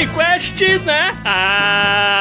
Podcast, né? Área,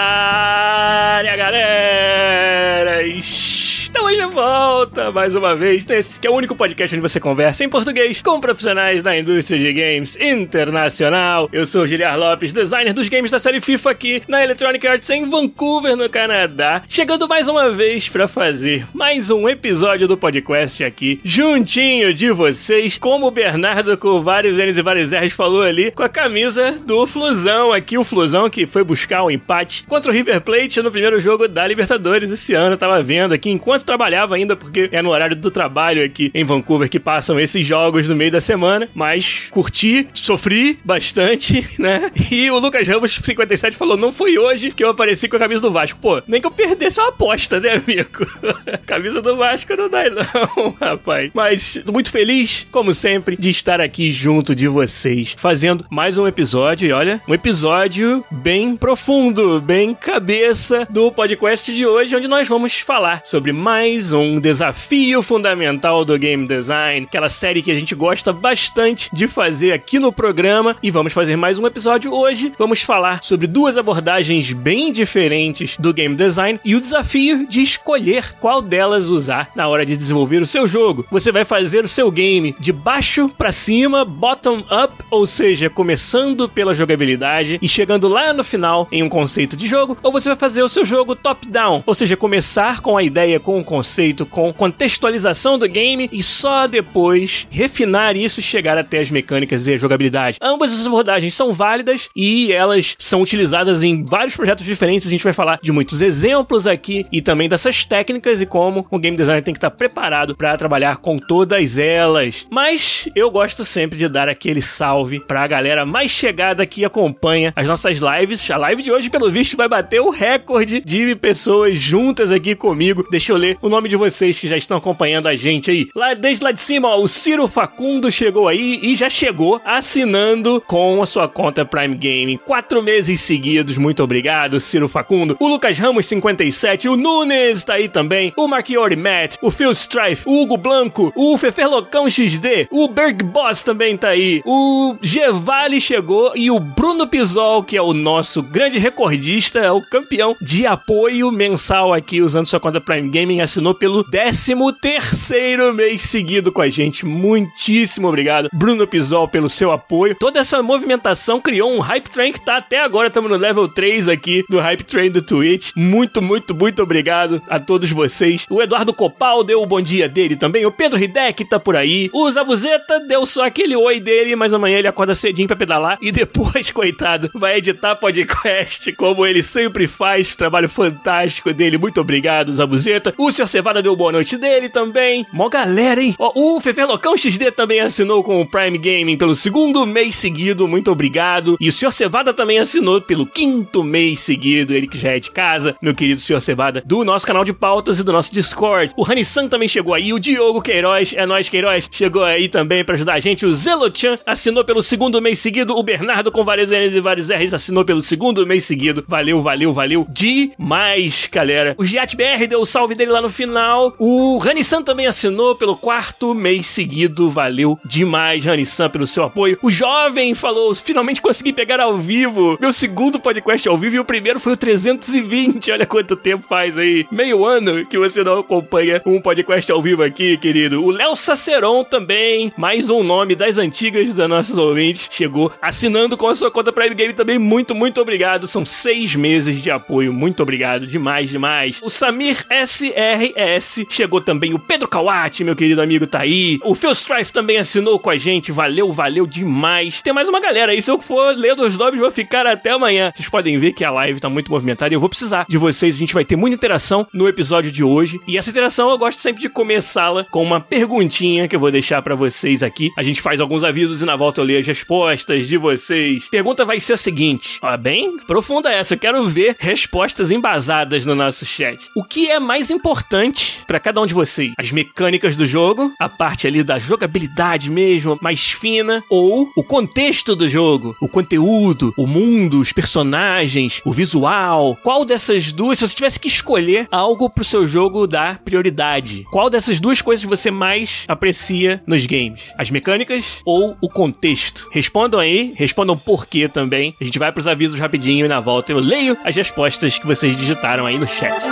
volta mais uma vez nesse que é o único podcast onde você conversa em português com profissionais da indústria de games internacional. Eu sou Giliar Lopes, designer dos games da série FIFA aqui na Electronic Arts em Vancouver, no Canadá. Chegando mais uma vez para fazer mais um episódio do podcast aqui, juntinho de vocês, como o Bernardo com vários N's e vários R's falou ali, com a camisa do Flusão aqui, o Flusão que foi buscar o um empate contra o River Plate no primeiro jogo da Libertadores esse ano. Eu tava vendo aqui enquanto trabalhava ainda, porque é no horário do trabalho aqui em Vancouver que passam esses jogos no meio da semana. Mas curti, sofri bastante, né? E o Lucas Ramos, 57, falou: não foi hoje que eu apareci com a camisa do Vasco. Pô, nem que eu perdesse uma aposta, né, amigo? camisa do Vasco não dá, não, rapaz. Mas muito feliz, como sempre, de estar aqui junto de vocês, fazendo mais um episódio. E olha, um episódio bem profundo, bem cabeça do podcast de hoje, onde nós vamos falar sobre mais um desafio fundamental do game design, aquela série que a gente gosta bastante de fazer aqui no programa. E vamos fazer mais um episódio hoje. Vamos falar sobre duas abordagens bem diferentes do game design e o desafio de escolher qual delas usar na hora de desenvolver o seu jogo. Você vai fazer o seu game de baixo para cima, bottom up, ou seja, começando pela jogabilidade e chegando lá no final em um conceito de jogo, ou você vai fazer o seu jogo top down, ou seja, começar com a ideia, com o conceito, com contextualização do game e só depois refinar isso e chegar até as mecânicas e a jogabilidade. Ambas as abordagens são válidas e elas são utilizadas em vários projetos diferentes. A gente vai falar de muitos exemplos aqui e também dessas técnicas e como o game designer tem que estar preparado para trabalhar com todas elas. Mas eu gosto sempre de dar aquele salve para a galera mais chegada que acompanha as nossas lives. A live de hoje, pelo visto, vai bater o recorde de pessoas juntas aqui comigo. Deixa eu ler o nome de vocês que já estão acompanhando a gente aí. Lá desde lá de cima, ó, o Ciro Facundo chegou aí e já chegou assinando com a sua conta Prime Gaming Quatro meses seguidos, muito obrigado, Ciro Facundo. O Lucas Ramos 57, o Nunes tá aí também, o Marchiori Matt, o Phil Strife, o Hugo Blanco, o Feferlocão XD, o Berg Boss também tá aí, o Gevale chegou e o Bruno Pisol, que é o nosso grande recordista, é o campeão de apoio mensal aqui usando sua conta Prime Gaming, assinou pelo décimo 13º mês seguido com a gente. Muitíssimo obrigado, Bruno Pisol, pelo seu apoio. Toda essa movimentação criou um hype train que tá até agora, estamos no level 3 aqui do hype train do Twitch. Muito, muito, muito obrigado a todos vocês. O Eduardo Copal deu o bom dia dele também, o Pedro Hidek tá por aí. O Zabuzeta deu só aquele oi dele, mas amanhã ele acorda cedinho pra pedalar e depois, coitado, vai editar podcast como ele sempre faz. Trabalho fantástico dele. Muito obrigado, Zabuzeta. O Sr. Cevada deu boa noite dele também. Mó galera, hein? Ó, o Fefelocão XD também assinou com o Prime Gaming pelo segundo mês seguido. Muito obrigado. E o Sr. Cevada também assinou pelo quinto mês seguido. Ele que já é de casa, meu querido Sr. Cevada, do nosso canal de pautas e do nosso Discord. O Hanissan também chegou aí. O Diogo Queiroz, é nós Queiroz, chegou aí também para ajudar a gente. O Zelochan assinou pelo segundo mês seguido. O Bernardo com vários N's e vários R's assinou pelo segundo mês seguido. Valeu, valeu, valeu demais, galera. O Giat BR deu o salve dele lá no final. O Hanissan também assinou pelo quarto mês seguido. Valeu demais, Hanissan, pelo seu apoio. O Jovem falou: finalmente consegui pegar ao vivo. Meu segundo podcast ao vivo e o primeiro foi o 320. Olha quanto tempo faz aí. Meio ano que você não acompanha um podcast ao vivo aqui, querido. O Léo Saceron também, mais um nome das antigas das nossas ouvintes, chegou assinando com a sua conta Prime Game também. Muito, muito obrigado. São seis meses de apoio. Muito obrigado. Demais, demais. O Samir SRS chegou também o Pedro Kawati, meu querido amigo, tá aí. O Phil Strife também assinou com a gente, valeu, valeu demais. Tem mais uma galera aí, se eu for lendo os nomes, vou ficar até amanhã. Vocês podem ver que a live tá muito movimentada e eu vou precisar de vocês. A gente vai ter muita interação no episódio de hoje. E essa interação eu gosto sempre de começá-la com uma perguntinha que eu vou deixar para vocês aqui. A gente faz alguns avisos e na volta eu leio as respostas de vocês. Pergunta vai ser a seguinte: ó, bem profunda essa, eu quero ver respostas embasadas no nosso chat. O que é mais importante para cada um de vocês? As mecânicas do jogo, a parte ali da jogabilidade mesmo, mais fina, ou o contexto do jogo, o conteúdo, o mundo, os personagens, o visual? Qual dessas duas, se você tivesse que escolher algo pro seu jogo dar prioridade, qual dessas duas coisas você mais aprecia nos games? As mecânicas ou o contexto? Respondam aí, respondam por quê também. A gente vai pros avisos rapidinho e na volta eu leio as respostas que vocês digitaram aí no chat.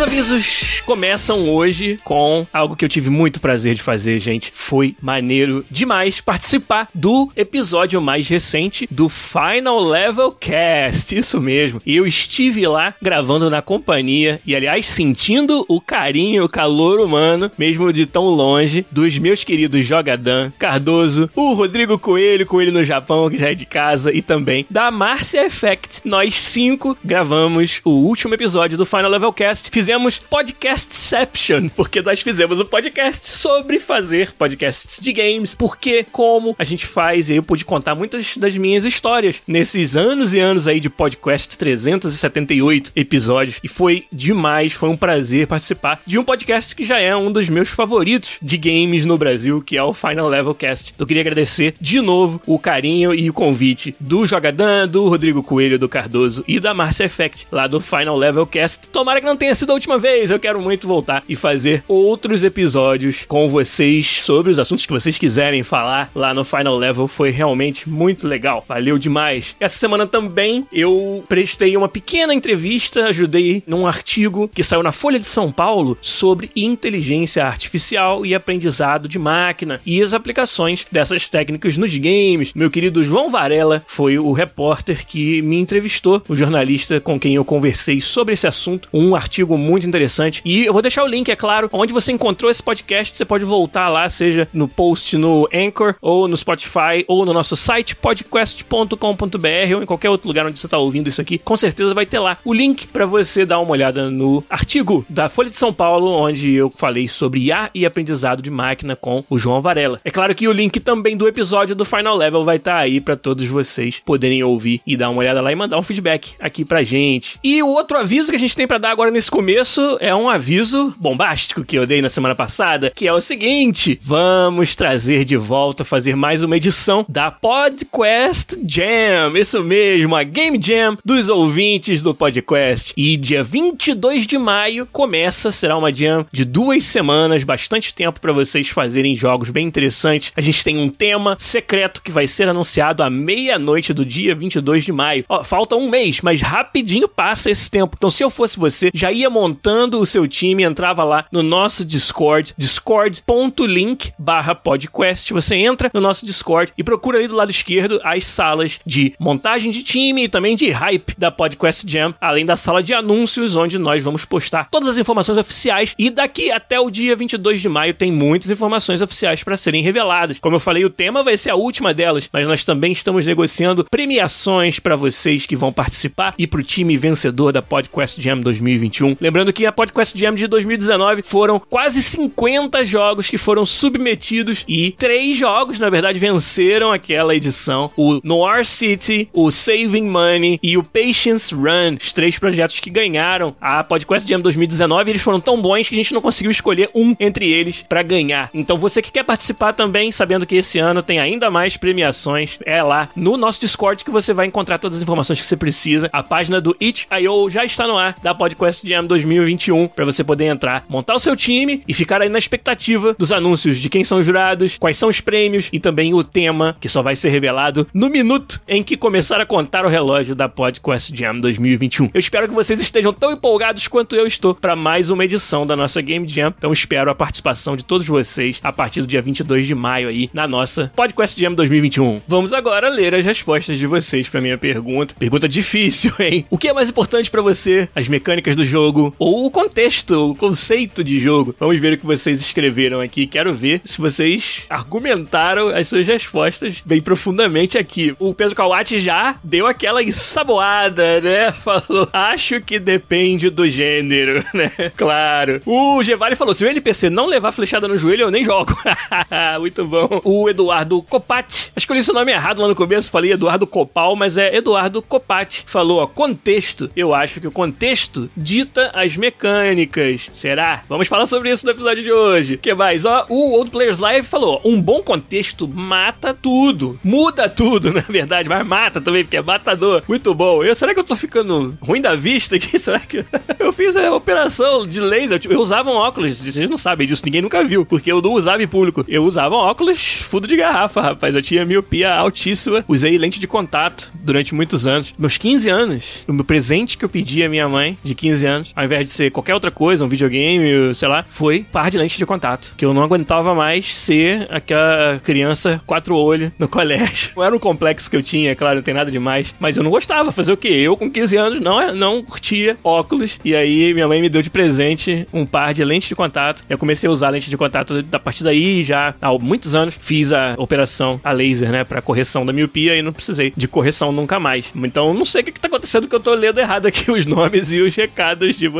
Os avisos começam hoje com algo que eu tive muito prazer de fazer, gente. Foi maneiro demais participar do episódio mais recente do Final Level Cast. Isso mesmo. Eu estive lá gravando na companhia e, aliás, sentindo o carinho, o calor humano, mesmo de tão longe, dos meus queridos Jogadan, Cardoso, o Rodrigo Coelho, Coelho no Japão, que já é de casa, e também da Marcia Effect. Nós cinco gravamos o último episódio do Final Level Cast. Fizemos fizemos Podcastception, porque nós fizemos um podcast sobre fazer podcasts de games, porque como a gente faz, e eu pude contar muitas das minhas histórias nesses anos e anos aí de podcast, 378 episódios, e foi demais, foi um prazer participar de um podcast que já é um dos meus favoritos de games no Brasil, que é o Final Level Cast. Eu queria agradecer de novo o carinho e o convite do Jogadan, do Rodrigo Coelho, do Cardoso e da Marcia Effect, lá do Final Level Cast. Tomara que não tenha sido última vez. Eu quero muito voltar e fazer outros episódios com vocês sobre os assuntos que vocês quiserem falar lá no Final Level. Foi realmente muito legal. Valeu demais. Essa semana também eu prestei uma pequena entrevista, ajudei num artigo que saiu na Folha de São Paulo sobre inteligência artificial e aprendizado de máquina e as aplicações dessas técnicas nos games. Meu querido João Varela foi o repórter que me entrevistou, o jornalista com quem eu conversei sobre esse assunto. Um artigo muito interessante. E eu vou deixar o link, é claro, onde você encontrou esse podcast, você pode voltar lá, seja no post no Anchor, ou no Spotify, ou no nosso site podcast.com.br, ou em qualquer outro lugar onde você está ouvindo isso aqui. Com certeza vai ter lá o link para você dar uma olhada no artigo da Folha de São Paulo, onde eu falei sobre IA e aprendizado de máquina com o João Varela. É claro que o link também do episódio do Final Level vai estar tá aí para todos vocês poderem ouvir e dar uma olhada lá e mandar um feedback aqui pra gente. E o outro aviso que a gente tem para dar agora nesse começo começo é um aviso bombástico que eu dei na semana passada, que é o seguinte: vamos trazer de volta, fazer mais uma edição da Podcast Jam. Isso mesmo, a Game Jam dos ouvintes do Podcast. E dia 22 de maio começa, será uma jam de duas semanas, bastante tempo para vocês fazerem jogos bem interessantes. A gente tem um tema secreto que vai ser anunciado à meia-noite do dia 22 de maio. Ó, falta um mês, mas rapidinho passa esse tempo. Então, se eu fosse você, já ia montar montando o seu time, entrava lá no nosso Discord, discord.link barra podcast. Você entra no nosso Discord e procura ali do lado esquerdo as salas de montagem de time e também de hype da Podcast Jam, além da sala de anúncios, onde nós vamos postar todas as informações oficiais. E daqui até o dia 22 de maio tem muitas informações oficiais para serem reveladas. Como eu falei, o tema vai ser a última delas, mas nós também estamos negociando premiações para vocês que vão participar e para o time vencedor da Podcast Jam 2021. Lembrando que a Podcast Jam de 2019 foram quase 50 jogos que foram submetidos e três jogos, na verdade, venceram aquela edição: o Noir City, o Saving Money e o Patience Run. Os três projetos que ganharam a Podcast Jam 2019. Eles foram tão bons que a gente não conseguiu escolher um entre eles para ganhar. Então você que quer participar também, sabendo que esse ano tem ainda mais premiações, é lá no nosso Discord que você vai encontrar todas as informações que você precisa. A página do Itch.io já está no ar da Podcast Jam 2019. 2021 para você poder entrar, montar o seu time e ficar aí na expectativa dos anúncios de quem são os jurados, quais são os prêmios e também o tema que só vai ser revelado no minuto em que começar a contar o relógio da Podcast Jam 2021. Eu espero que vocês estejam tão empolgados quanto eu estou para mais uma edição da nossa Game Jam. Então espero a participação de todos vocês a partir do dia 22 de maio aí na nossa Podcast Jam 2021. Vamos agora ler as respostas de vocês para minha pergunta. Pergunta difícil, hein? O que é mais importante para você? As mecânicas do jogo ou o contexto, o conceito de jogo? Vamos ver o que vocês escreveram aqui. Quero ver se vocês argumentaram as suas respostas bem profundamente aqui. O Pedro Kawati já deu aquela ensaboada, né? Falou, acho que depende do gênero, né? Claro. O Gevali falou, se o NPC não levar flechada no joelho, eu nem jogo. Muito bom. O Eduardo Copati, acho que eu li seu nome errado lá no começo, falei Eduardo Copal, mas é Eduardo Copati. Falou, ó, contexto. Eu acho que o contexto dita as mecânicas. Será? Vamos falar sobre isso no episódio de hoje. que mais? Ó, o Old Players Live falou, um bom contexto mata tudo. Muda tudo, na verdade, mas mata também, porque é matador. Muito bom. Eu, será que eu tô ficando ruim da vista aqui? Será que eu fiz a operação de laser? Tipo, eu usava um óculos, vocês não sabem disso, ninguém nunca viu, porque eu não usava em público. Eu usava um óculos fundo de garrafa, rapaz. Eu tinha miopia altíssima. Usei lente de contato durante muitos anos. Meus 15 anos, o meu presente que eu pedi à minha mãe de 15 anos, ao invés de ser qualquer outra coisa, um videogame, sei lá, foi par de lente de contato. Que eu não aguentava mais ser aquela criança quatro olhos no colégio. Não era um complexo que eu tinha, claro, não tem nada demais. Mas eu não gostava. Fazer o quê? Eu, com 15 anos, não, não curtia óculos. E aí, minha mãe me deu de presente um par de lentes de contato. Eu comecei a usar lente de contato a partir daí, já há muitos anos. Fiz a operação a laser, né, pra correção da miopia e não precisei de correção nunca mais. Então, não sei o que, que tá acontecendo que eu tô lendo errado aqui os nomes e os recados de vocês.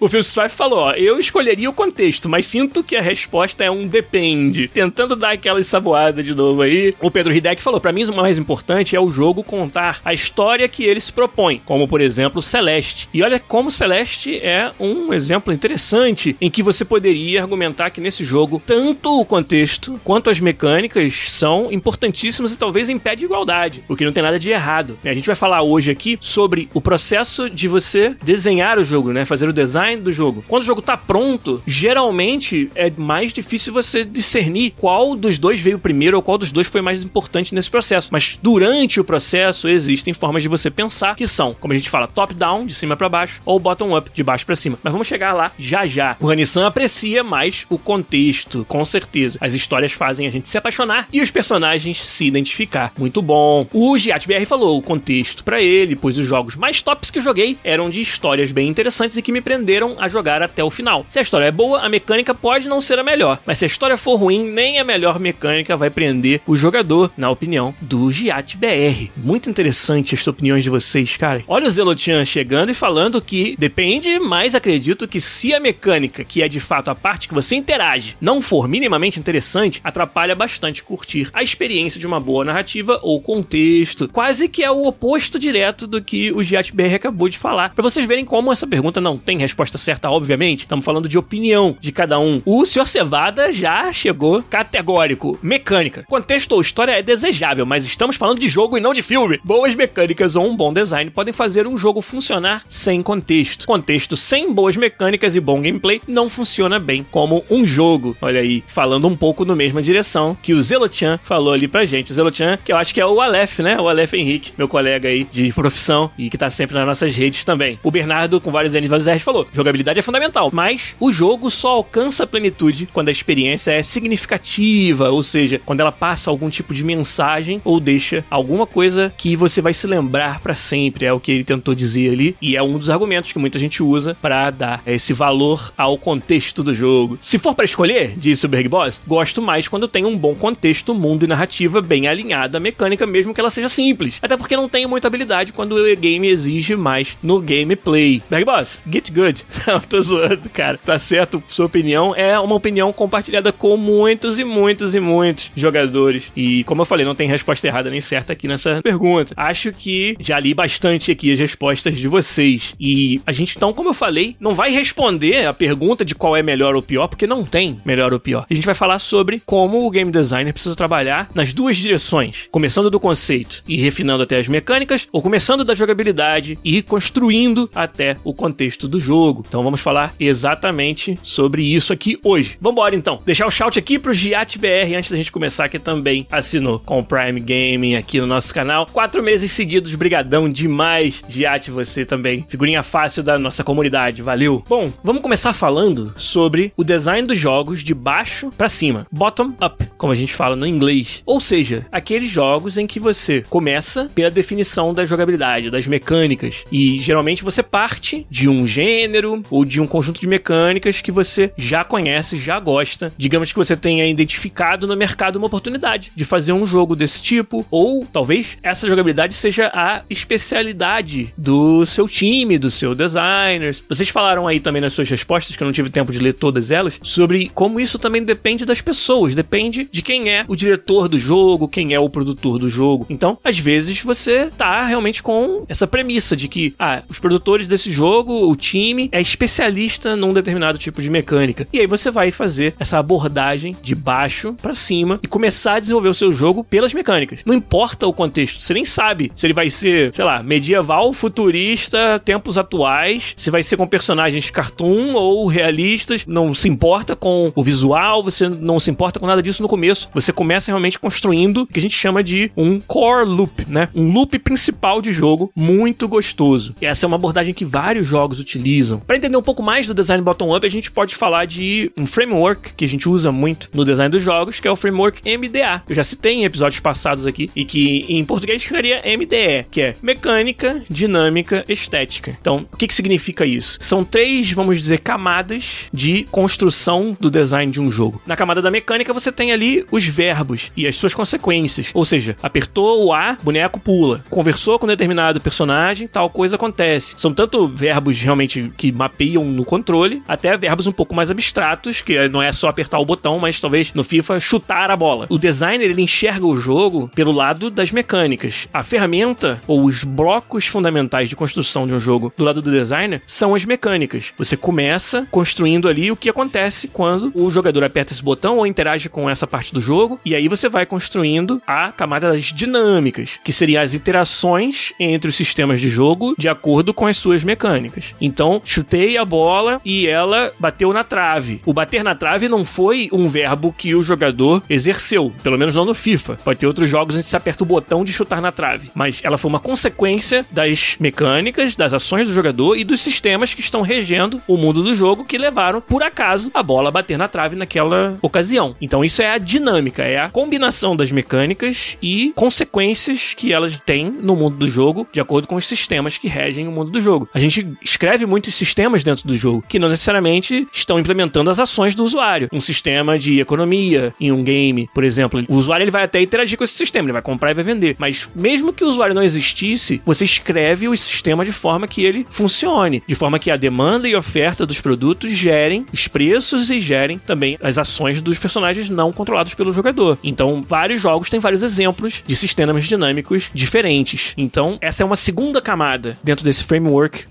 O Phil Strife falou: ó, eu escolheria o contexto, mas sinto que a resposta é um depende. Tentando dar aquela ensaboada de novo aí. O Pedro Hideck falou: para mim, o mais importante é o jogo contar a história que ele se propõe, como por exemplo Celeste. E olha como Celeste é um exemplo interessante em que você poderia argumentar que nesse jogo tanto o contexto quanto as mecânicas são importantíssimas e talvez em pé de igualdade, o que não tem nada de errado. A gente vai falar hoje aqui sobre o processo de você desenhar o jogo, né, fazer o design do jogo. Quando o jogo tá pronto, geralmente é mais difícil você discernir qual dos dois veio primeiro ou qual dos dois foi mais importante nesse processo. Mas durante o processo existem formas de você pensar que são, como a gente fala, top-down, de cima para baixo, ou bottom-up, de baixo para cima. Mas vamos chegar lá já já. O Hanissan aprecia mais o contexto, com certeza. As histórias fazem a gente se apaixonar e os personagens se identificar. Muito bom. O Giat BR falou o contexto para ele, pois os jogos mais tops que eu joguei eram de histórias bem interessantes e que me prenderam a jogar até o final. Se a história é boa, a mecânica pode não ser a melhor, mas se a história for ruim, nem a melhor mecânica vai prender o jogador, na opinião do Giat BR. Muito interessante as opiniões de vocês, cara. Olha o Zelotian chegando e falando que depende, mas acredito que se a mecânica, que é de fato a parte que você interage, não for minimamente interessante, atrapalha bastante curtir a experiência de uma boa narrativa ou contexto. Quase que é o oposto direto do que o Giat BR acabou de falar. Para vocês verem como essa pergunta não tem resposta certa, obviamente. Estamos falando de opinião de cada um. O Sr. Cevada já chegou categórico. Mecânica. Contexto ou história é desejável, mas estamos falando de jogo e não de filme. Boas mecânicas ou um bom design podem fazer um jogo funcionar sem contexto. Contexto sem boas mecânicas e bom gameplay não funciona bem como um jogo. Olha aí, falando um pouco na mesma direção que o Zelochan falou ali pra gente. O Zelochan, que eu acho que é o Aleph, né? O Aleph Henrique, meu colega aí de profissão e que tá sempre nas nossas redes também. O Bernardo, com vários E vários R's, falou: jogabilidade é fundamental, mas o jogo só alcança a plenitude quando a experiência é significativa, ou seja, quando ela passa algum tipo de mensagem ou deixa alguma coisa que você vai se lembrar para sempre. É o que ele tentou dizer ali e é um dos argumentos que muita gente usa para dar esse valor ao contexto do jogo. Se for para escolher, disse o Berg Boss, gosto mais quando tem um bom contexto, mundo e narrativa bem alinhado à mecânica, mesmo que ela seja simples. Até porque não tenho muita habilidade quando o game exige mais no gameplay. Berg Boss, get good. Não, tô zoando, cara. Tá certo, sua opinião é uma opinião compartilhada com muitos e muitos e muitos jogadores. E como eu falei, não tem resposta errada nem certa aqui nessa pergunta. Acho que já li bastante aqui as respostas de vocês. E a gente, então, como eu falei, não vai responder a pergunta de qual é melhor ou pior, porque não tem melhor ou pior. A gente vai falar sobre como o game designer precisa trabalhar nas duas direções, começando do conceito e refinando até as mecânicas, ou começando da jogabilidade e construindo até o contexto contexto do jogo. Então vamos falar exatamente sobre isso aqui hoje. Vambora então. Deixar o shout aqui pro Giat BR antes da gente começar, que também assinou com o Prime Gaming aqui no nosso canal. Quatro meses seguidos, brigadão demais. Giat, você também. Figurinha fácil da nossa comunidade, valeu. Bom, vamos começar falando sobre o design dos jogos de baixo para cima. Bottom up, como a gente fala no inglês. Ou seja, aqueles jogos em que você começa pela definição da jogabilidade, das mecânicas. E geralmente você parte de um gênero ou de um conjunto de mecânicas que você já conhece, já gosta. Digamos que você tenha identificado no mercado uma oportunidade de fazer um jogo desse tipo, ou talvez essa jogabilidade seja a especialidade do seu time, do seu designers. Vocês falaram aí também nas suas respostas, que eu não tive tempo de ler todas elas, sobre como isso também depende das pessoas, depende de quem é o diretor do jogo, quem é o produtor do jogo. Então, às vezes você tá realmente com essa premissa de que, ah, os produtores desse jogo, o time, é especialista num determinado tipo de mecânica. E aí você vai fazer essa abordagem de baixo para cima e começar a desenvolver o seu jogo pelas mecânicas. Não importa o contexto, você nem sabe se ele vai ser, sei lá, medieval, futurista, tempos atuais, se vai ser com personagens cartoon ou realistas, não se importa com o visual, você não se importa com nada disso no começo. Você começa realmente construindo o que a gente chama de um core loop, né? Um loop principal de jogo muito gostoso. E essa é uma abordagem que vários jogos utilizam. Para entender um pouco mais do design bottom-up, a gente pode falar de um framework que a gente usa muito no design dos jogos, que é o framework MDA. Eu já citei em episódios passados aqui e que em português ficaria MDE, que é mecânica, dinâmica, estética. Então, o que, que significa isso? São três, vamos dizer, camadas de construção do design de um jogo. Na camada da mecânica, você tem ali os verbos e as suas consequências. Ou seja, apertou o A, boneco pula. Conversou com determinado personagem, tal coisa acontece. São tanto verbos realmente que mapeiam no controle, até verbos um pouco mais abstratos, que não é só apertar o botão, mas talvez no FIFA chutar a bola. O designer ele enxerga o jogo pelo lado das mecânicas. A ferramenta ou os blocos fundamentais de construção de um jogo do lado do designer são as mecânicas. Você começa construindo ali o que acontece quando o jogador aperta esse botão ou interage com essa parte do jogo, e aí você vai construindo a camada das dinâmicas, que seriam as interações entre os sistemas de jogo de acordo com as suas mecânicas. Então, chutei a bola e ela bateu na trave. O bater na trave não foi um verbo que o jogador exerceu, pelo menos não no FIFA. Pode ter outros jogos onde você aperta o botão de chutar na trave, mas ela foi uma consequência das mecânicas, das ações do jogador e dos sistemas que estão regendo o mundo do jogo que levaram, por acaso, a bola a bater na trave naquela ocasião. Então, isso é a dinâmica, é a combinação das mecânicas e consequências que elas têm no mundo do jogo, de acordo com os sistemas que regem o mundo do jogo. A gente escreve muitos sistemas dentro do jogo que não necessariamente estão implementando as ações do usuário. Um sistema de economia em um game, por exemplo, o usuário ele vai até interagir com esse sistema, ele vai comprar e vai vender. Mas mesmo que o usuário não existisse, você escreve o sistema de forma que ele funcione, de forma que a demanda e oferta dos produtos gerem os preços e gerem também as ações dos personagens não controlados pelo jogador. Então, vários jogos têm vários exemplos de sistemas dinâmicos diferentes. Então, essa é uma segunda camada dentro desse framework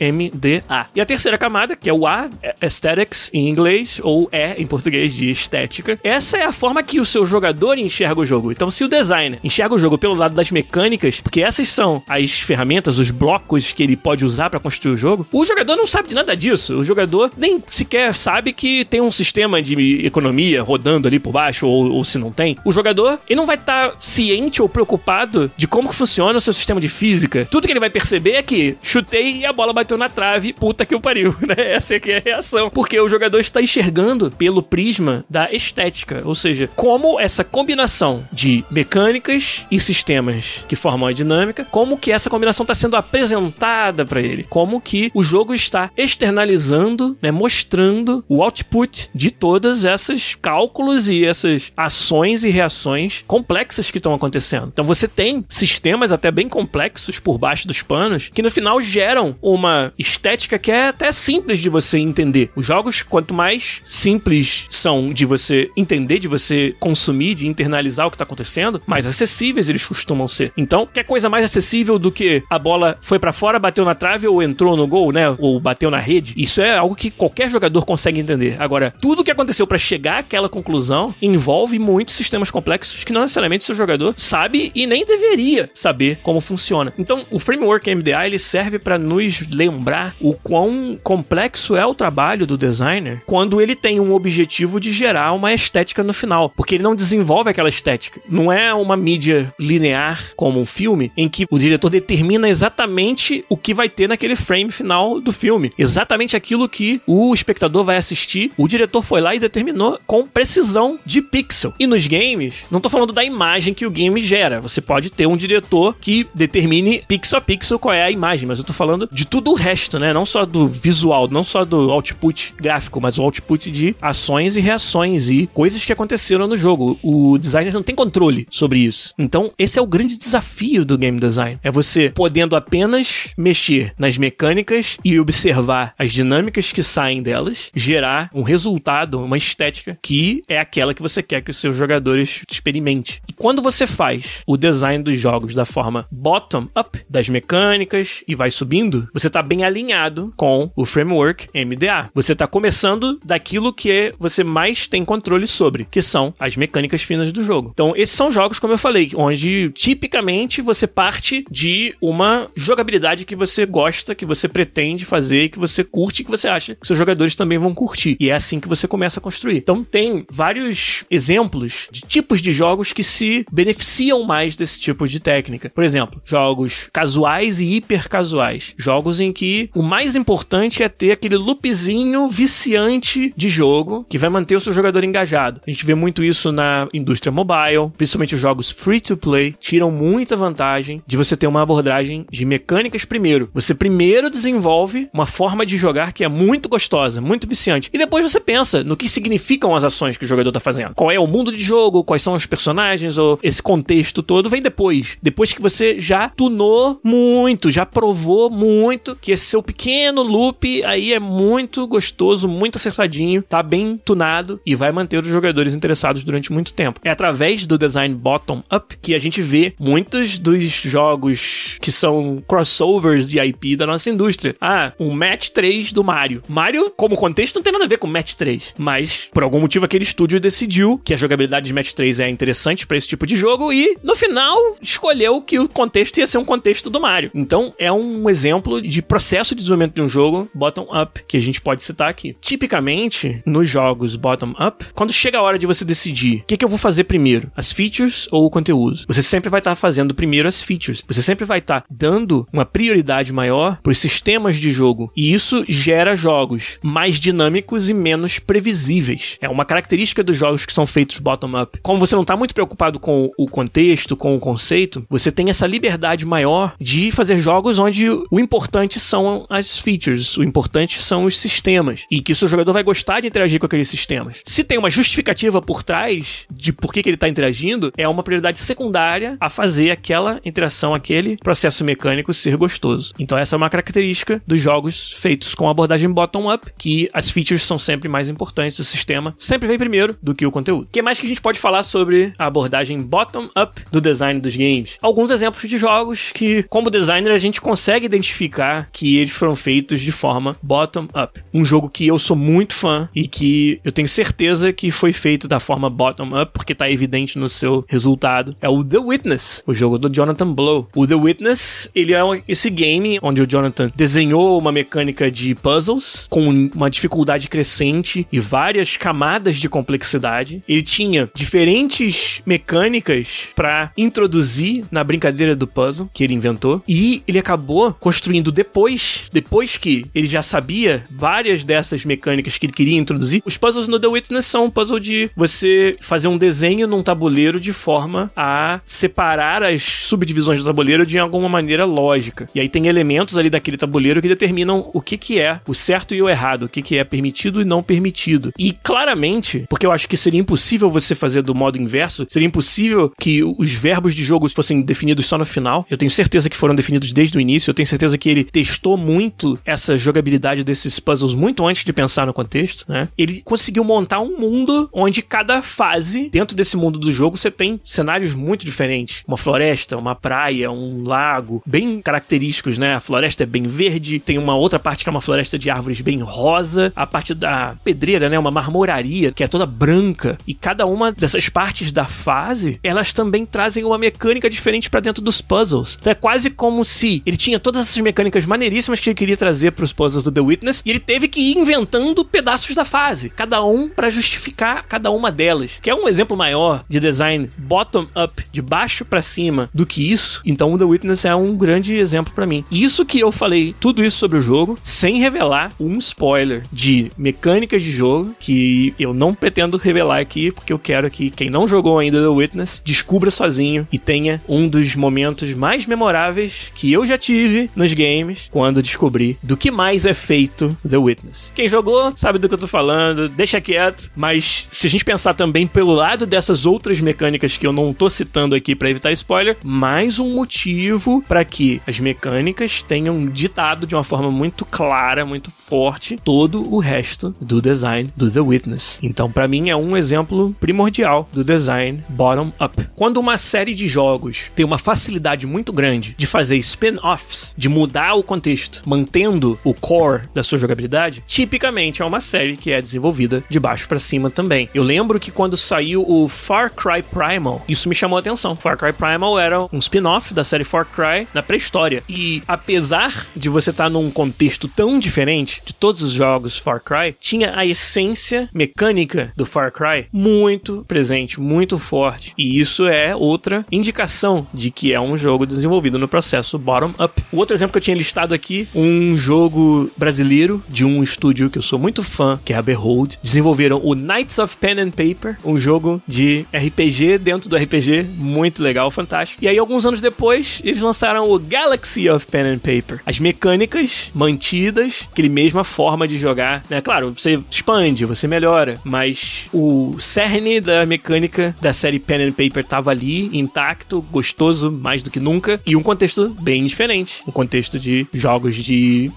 MDA. E a terceira camada, que é o A, é Aesthetics em inglês, ou E em português de estética. Essa é a forma que o seu jogador enxerga o jogo. Então, se o designer enxerga o jogo pelo lado das mecânicas, porque essas são as ferramentas, os blocos que ele pode usar para construir o jogo, o jogador não sabe de nada disso. O jogador nem sequer sabe que tem um sistema de economia rodando ali por baixo, ou, ou se não tem. O jogador, ele não vai estar tá ciente ou preocupado de como funciona o seu sistema de física. Tudo que ele vai perceber é que chutei e a bola bateu na trave, puta que o pariu, né? Essa aqui é a reação. Porque o jogador está enxergando pelo prisma da estética, ou seja, como essa combinação de mecânicas e sistemas que formam a dinâmica, como que essa combinação está sendo apresentada para ele, como que o jogo está externalizando, né, mostrando o output de todas essas cálculos e essas ações e reações complexas que estão acontecendo. Então você tem sistemas até bem complexos por baixo dos panos que no final geram uma estética que é até simples de você entender. Os jogos, quanto mais simples são de você entender, de você consumir, de internalizar o que está acontecendo, mais acessíveis eles costumam ser. Então, quer coisa mais acessível do que a bola foi para fora, bateu na trave ou entrou no gol, né? Ou bateu na rede? Isso é algo que qualquer jogador consegue entender. Agora, tudo que aconteceu para chegar àquela conclusão envolve muitos sistemas complexos que não necessariamente seu jogador sabe e nem deveria saber como funciona. Então, o framework MDA ele serve para nos lembrar o quão complexo é o trabalho do designer quando ele tem um objetivo de gerar uma estética no final. Porque ele não desenvolve aquela estética. Não é uma mídia linear como um filme em que o diretor determina exatamente o que vai ter naquele frame final do filme. Exatamente aquilo que o espectador vai assistir. O diretor foi lá e determinou com precisão de pixel. E nos games, não tô falando da imagem que o game gera. Você pode ter um diretor que determine pixel a pixel qual é a imagem, mas eu tô falando de tudo o resto, né? Não só do visual, não só do output gráfico, mas o output de ações e reações e coisas que aconteceram no jogo. O designer não tem controle sobre isso. Então, esse é o grande desafio do game design. É você podendo apenas mexer nas mecânicas e observar as dinâmicas que saem delas, gerar um resultado, uma estética que é aquela que você quer que os seus jogadores experimente. E quando você faz o design dos jogos da forma bottom up, das mecânicas e vai subindo, você está bem alinhado com o framework MDA. Você está começando daquilo que você mais tem controle sobre, que são as mecânicas finas do jogo. Então, esses são jogos, como eu falei, onde tipicamente você parte de uma jogabilidade que você gosta, que você pretende fazer, que você curte, que você acha que seus jogadores também vão curtir. E é assim que você começa a construir. Então, tem vários exemplos de tipos de jogos que se beneficiam mais desse tipo de técnica. Por exemplo, jogos casuais e hiper casuais. Jogos em que o mais importante é ter aquele loopzinho viciante de jogo que vai manter o seu jogador engajado. A gente vê muito isso na indústria mobile, principalmente os jogos free to play, tiram muita vantagem de você ter uma abordagem de mecânicas primeiro. Você primeiro desenvolve uma forma de jogar que é muito gostosa, muito viciante. E depois você pensa no que significam as ações que o jogador está fazendo. Qual é o mundo de jogo, quais são os personagens, ou esse contexto todo vem depois. Depois que você já tunou muito, já provou muito que esse seu pequeno loop aí é muito gostoso, muito acertadinho, tá bem tunado e vai manter os jogadores interessados durante muito tempo. É através do design bottom-up que a gente vê muitos dos jogos que são crossovers de IP da nossa indústria. Ah, um Match 3 do Mario. Mario, como contexto, não tem nada a ver com Match 3, mas por algum motivo aquele estúdio decidiu que a jogabilidade de Match 3 é interessante para esse tipo de jogo e no final escolheu que o contexto ia ser um contexto do Mario. Então é um exemplo de processo de desenvolvimento de um jogo bottom-up que a gente pode citar aqui. Tipicamente, nos jogos bottom-up, quando chega a hora de você decidir o que, que eu vou fazer primeiro, as features ou o conteúdo, você sempre vai estar tá fazendo primeiro as features. Você sempre vai estar tá dando uma prioridade maior para os sistemas de jogo. E isso gera jogos mais dinâmicos e menos previsíveis. É uma característica dos jogos que são feitos bottom-up. Como você não está muito preocupado com o contexto, com o conceito, você tem essa liberdade maior de fazer jogos onde o importante são as features, o importante são os sistemas. E que o seu jogador vai gostar de interagir com aqueles sistemas. Se tem uma justificativa por trás de por que, que ele está interagindo, é uma prioridade secundária a fazer aquela interação, aquele processo mecânico ser gostoso. Então essa é uma característica dos jogos feitos com abordagem bottom-up, que as features são sempre mais importantes, o sistema sempre vem primeiro do que o conteúdo. O que mais que a gente pode falar sobre a abordagem bottom-up do design dos games? Alguns exemplos de jogos que, como designer, a gente consegue identificar que eles foram feitos de forma bottom-up. Um jogo que eu sou muito fã e que eu tenho certeza que foi feito da forma bottom-up, porque tá evidente no seu resultado, é o The Witness, o jogo do Jonathan Blow. O The Witness, ele é esse game onde o Jonathan desenhou uma mecânica de puzzles com uma dificuldade crescente e várias camadas de complexidade. Ele tinha diferentes mecânicas para introduzir na brincadeira do puzzle que ele inventou e ele acabou construindo depois, depois que ele já sabia várias dessas mecânicas que ele queria introduzir. Os puzzles no The Witness são um puzzle de você fazer um desenho num tabuleiro de forma a separar as subdivisões do tabuleiro de alguma maneira lógica. E aí tem elementos ali daquele tabuleiro que determinam o que que é o certo e o errado, o que que é permitido e não permitido. E claramente, porque eu acho que seria impossível você fazer do modo inverso, seria impossível que os verbos de jogo fossem definidos só no final. Eu tenho certeza que foram definidos desde o início, eu tenho certeza que ele testou muito essa jogabilidade desses puzzles muito antes de pensar no contexto, né? Ele conseguiu montar um mundo onde cada fase, dentro desse mundo do jogo, você tem cenários muito diferentes. Uma floresta, uma praia, um lago, bem característicos, né? A floresta é bem verde, tem uma outra parte que é uma floresta de árvores bem rosa, a parte da pedreira, né? Uma marmoraria que é toda branca. E cada uma dessas partes da fase, elas também trazem uma mecânica diferente para dentro dos puzzles. Então é quase como se ele tinha todas essas mecânicas maneiríssimas que ele queria trazer pros puzzles do The Witness, e ele teve que ir inventando pedaços da fase, cada um para justificar cada uma delas. Que é um exemplo maior de design bottom-up, de baixo para cima, do que isso. Então o The Witness é um grande exemplo para mim. Isso que eu falei tudo isso sobre o jogo, sem revelar um spoiler de mecânicas de jogo, que eu não pretendo revelar aqui, porque eu quero que quem não jogou ainda The Witness descubra sozinho e tenha um dos momentos mais memoráveis que eu já tive nos games quando descobri do que mais é feito The Witness. Quem jogou sabe do que eu tô falando, deixa quieto, mas se a gente pensar também pelo lado dessas outras mecânicas que eu não tô citando aqui para evitar spoiler, mais um motivo para que as mecânicas tenham ditado de uma forma muito clara, muito forte, todo o resto do design do The Witness. Então, para mim, é um exemplo primordial do design bottom-up. Quando uma série de jogos tem uma facilidade muito grande de fazer spin-offs, de mudar o contexto, mantendo o core da sua jogabilidade, tipicamente é uma série que é desenvolvida de baixo para cima também. Eu lembro que quando saiu o Far Cry Primal, isso me chamou a atenção. Far Cry Primal era um spin-off da série Far Cry na pré-história. E apesar de você estar tá num contexto tão diferente de todos os jogos Far Cry, tinha a essência mecânica do Far Cry muito presente, muito forte. E isso é outra indicação de que é um jogo desenvolvido no processo bottom-up. O outro exemplo que eu tinha listado aqui, um jogo brasileiro de um estúdio que eu sou muito fã, que é a Behold, desenvolveram o Knights of Pen and Paper, um jogo de RPG dentro do RPG, muito legal, fantástico. E aí, alguns anos depois, eles lançaram o Galaxy of Pen and Paper. As mecânicas mantidas, aquele mesma forma de jogar, né? Claro, você expande, você melhora, mas o cerne da mecânica da série Pen and Paper tava ali, intacto, gostoso, mais do que nunca, e um contexto bem diferente. Um contexto de jogos de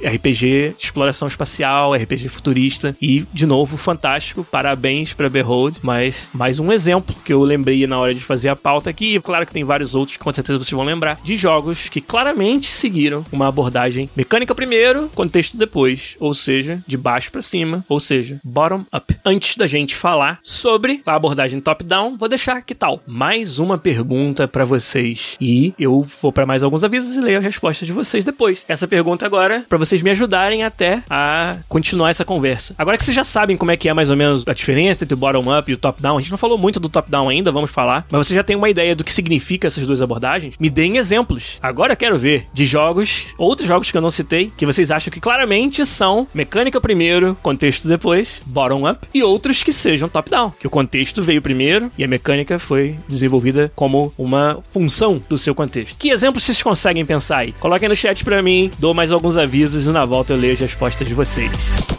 RPG, de exploração espacial, RPG futurista, e, de novo, fantástico. Parabéns para Behold, mas mais um exemplo que eu lembrei na hora de fazer a pauta aqui, e claro que tem vários outros que com certeza vocês vão lembrar, de jogos que claramente seguiram uma abordagem mecânica primeiro, contexto depois, ou seja, de baixo para cima, ou seja, bottom up. Antes da gente falar sobre a abordagem top-down, vou deixar que tal. Mais uma pergunta para vocês. E eu vou para mais alguns avisos e leio a resposta de vocês depois. Essa pergunta agora para vocês me ajudarem até a continuar essa conversa. Agora que vocês já sabem como é que é mais ou menos a diferença entre o bottom up e o top down, a gente não falou muito do top down ainda, vamos falar, mas você já tem uma ideia do que significa essas duas abordagens? Me deem exemplos. Agora eu quero ver de jogos, outros jogos que eu não citei, que vocês acham que claramente são mecânica primeiro, contexto depois, bottom up, e outros que sejam top down, que o contexto veio primeiro e a mecânica foi desenvolvida como uma função do seu contexto. Que exemplos vocês conseguem pensar aí? Coloquem no chat para mim, dou mais alguns avisos e na volta eu leio as respostas de vocês.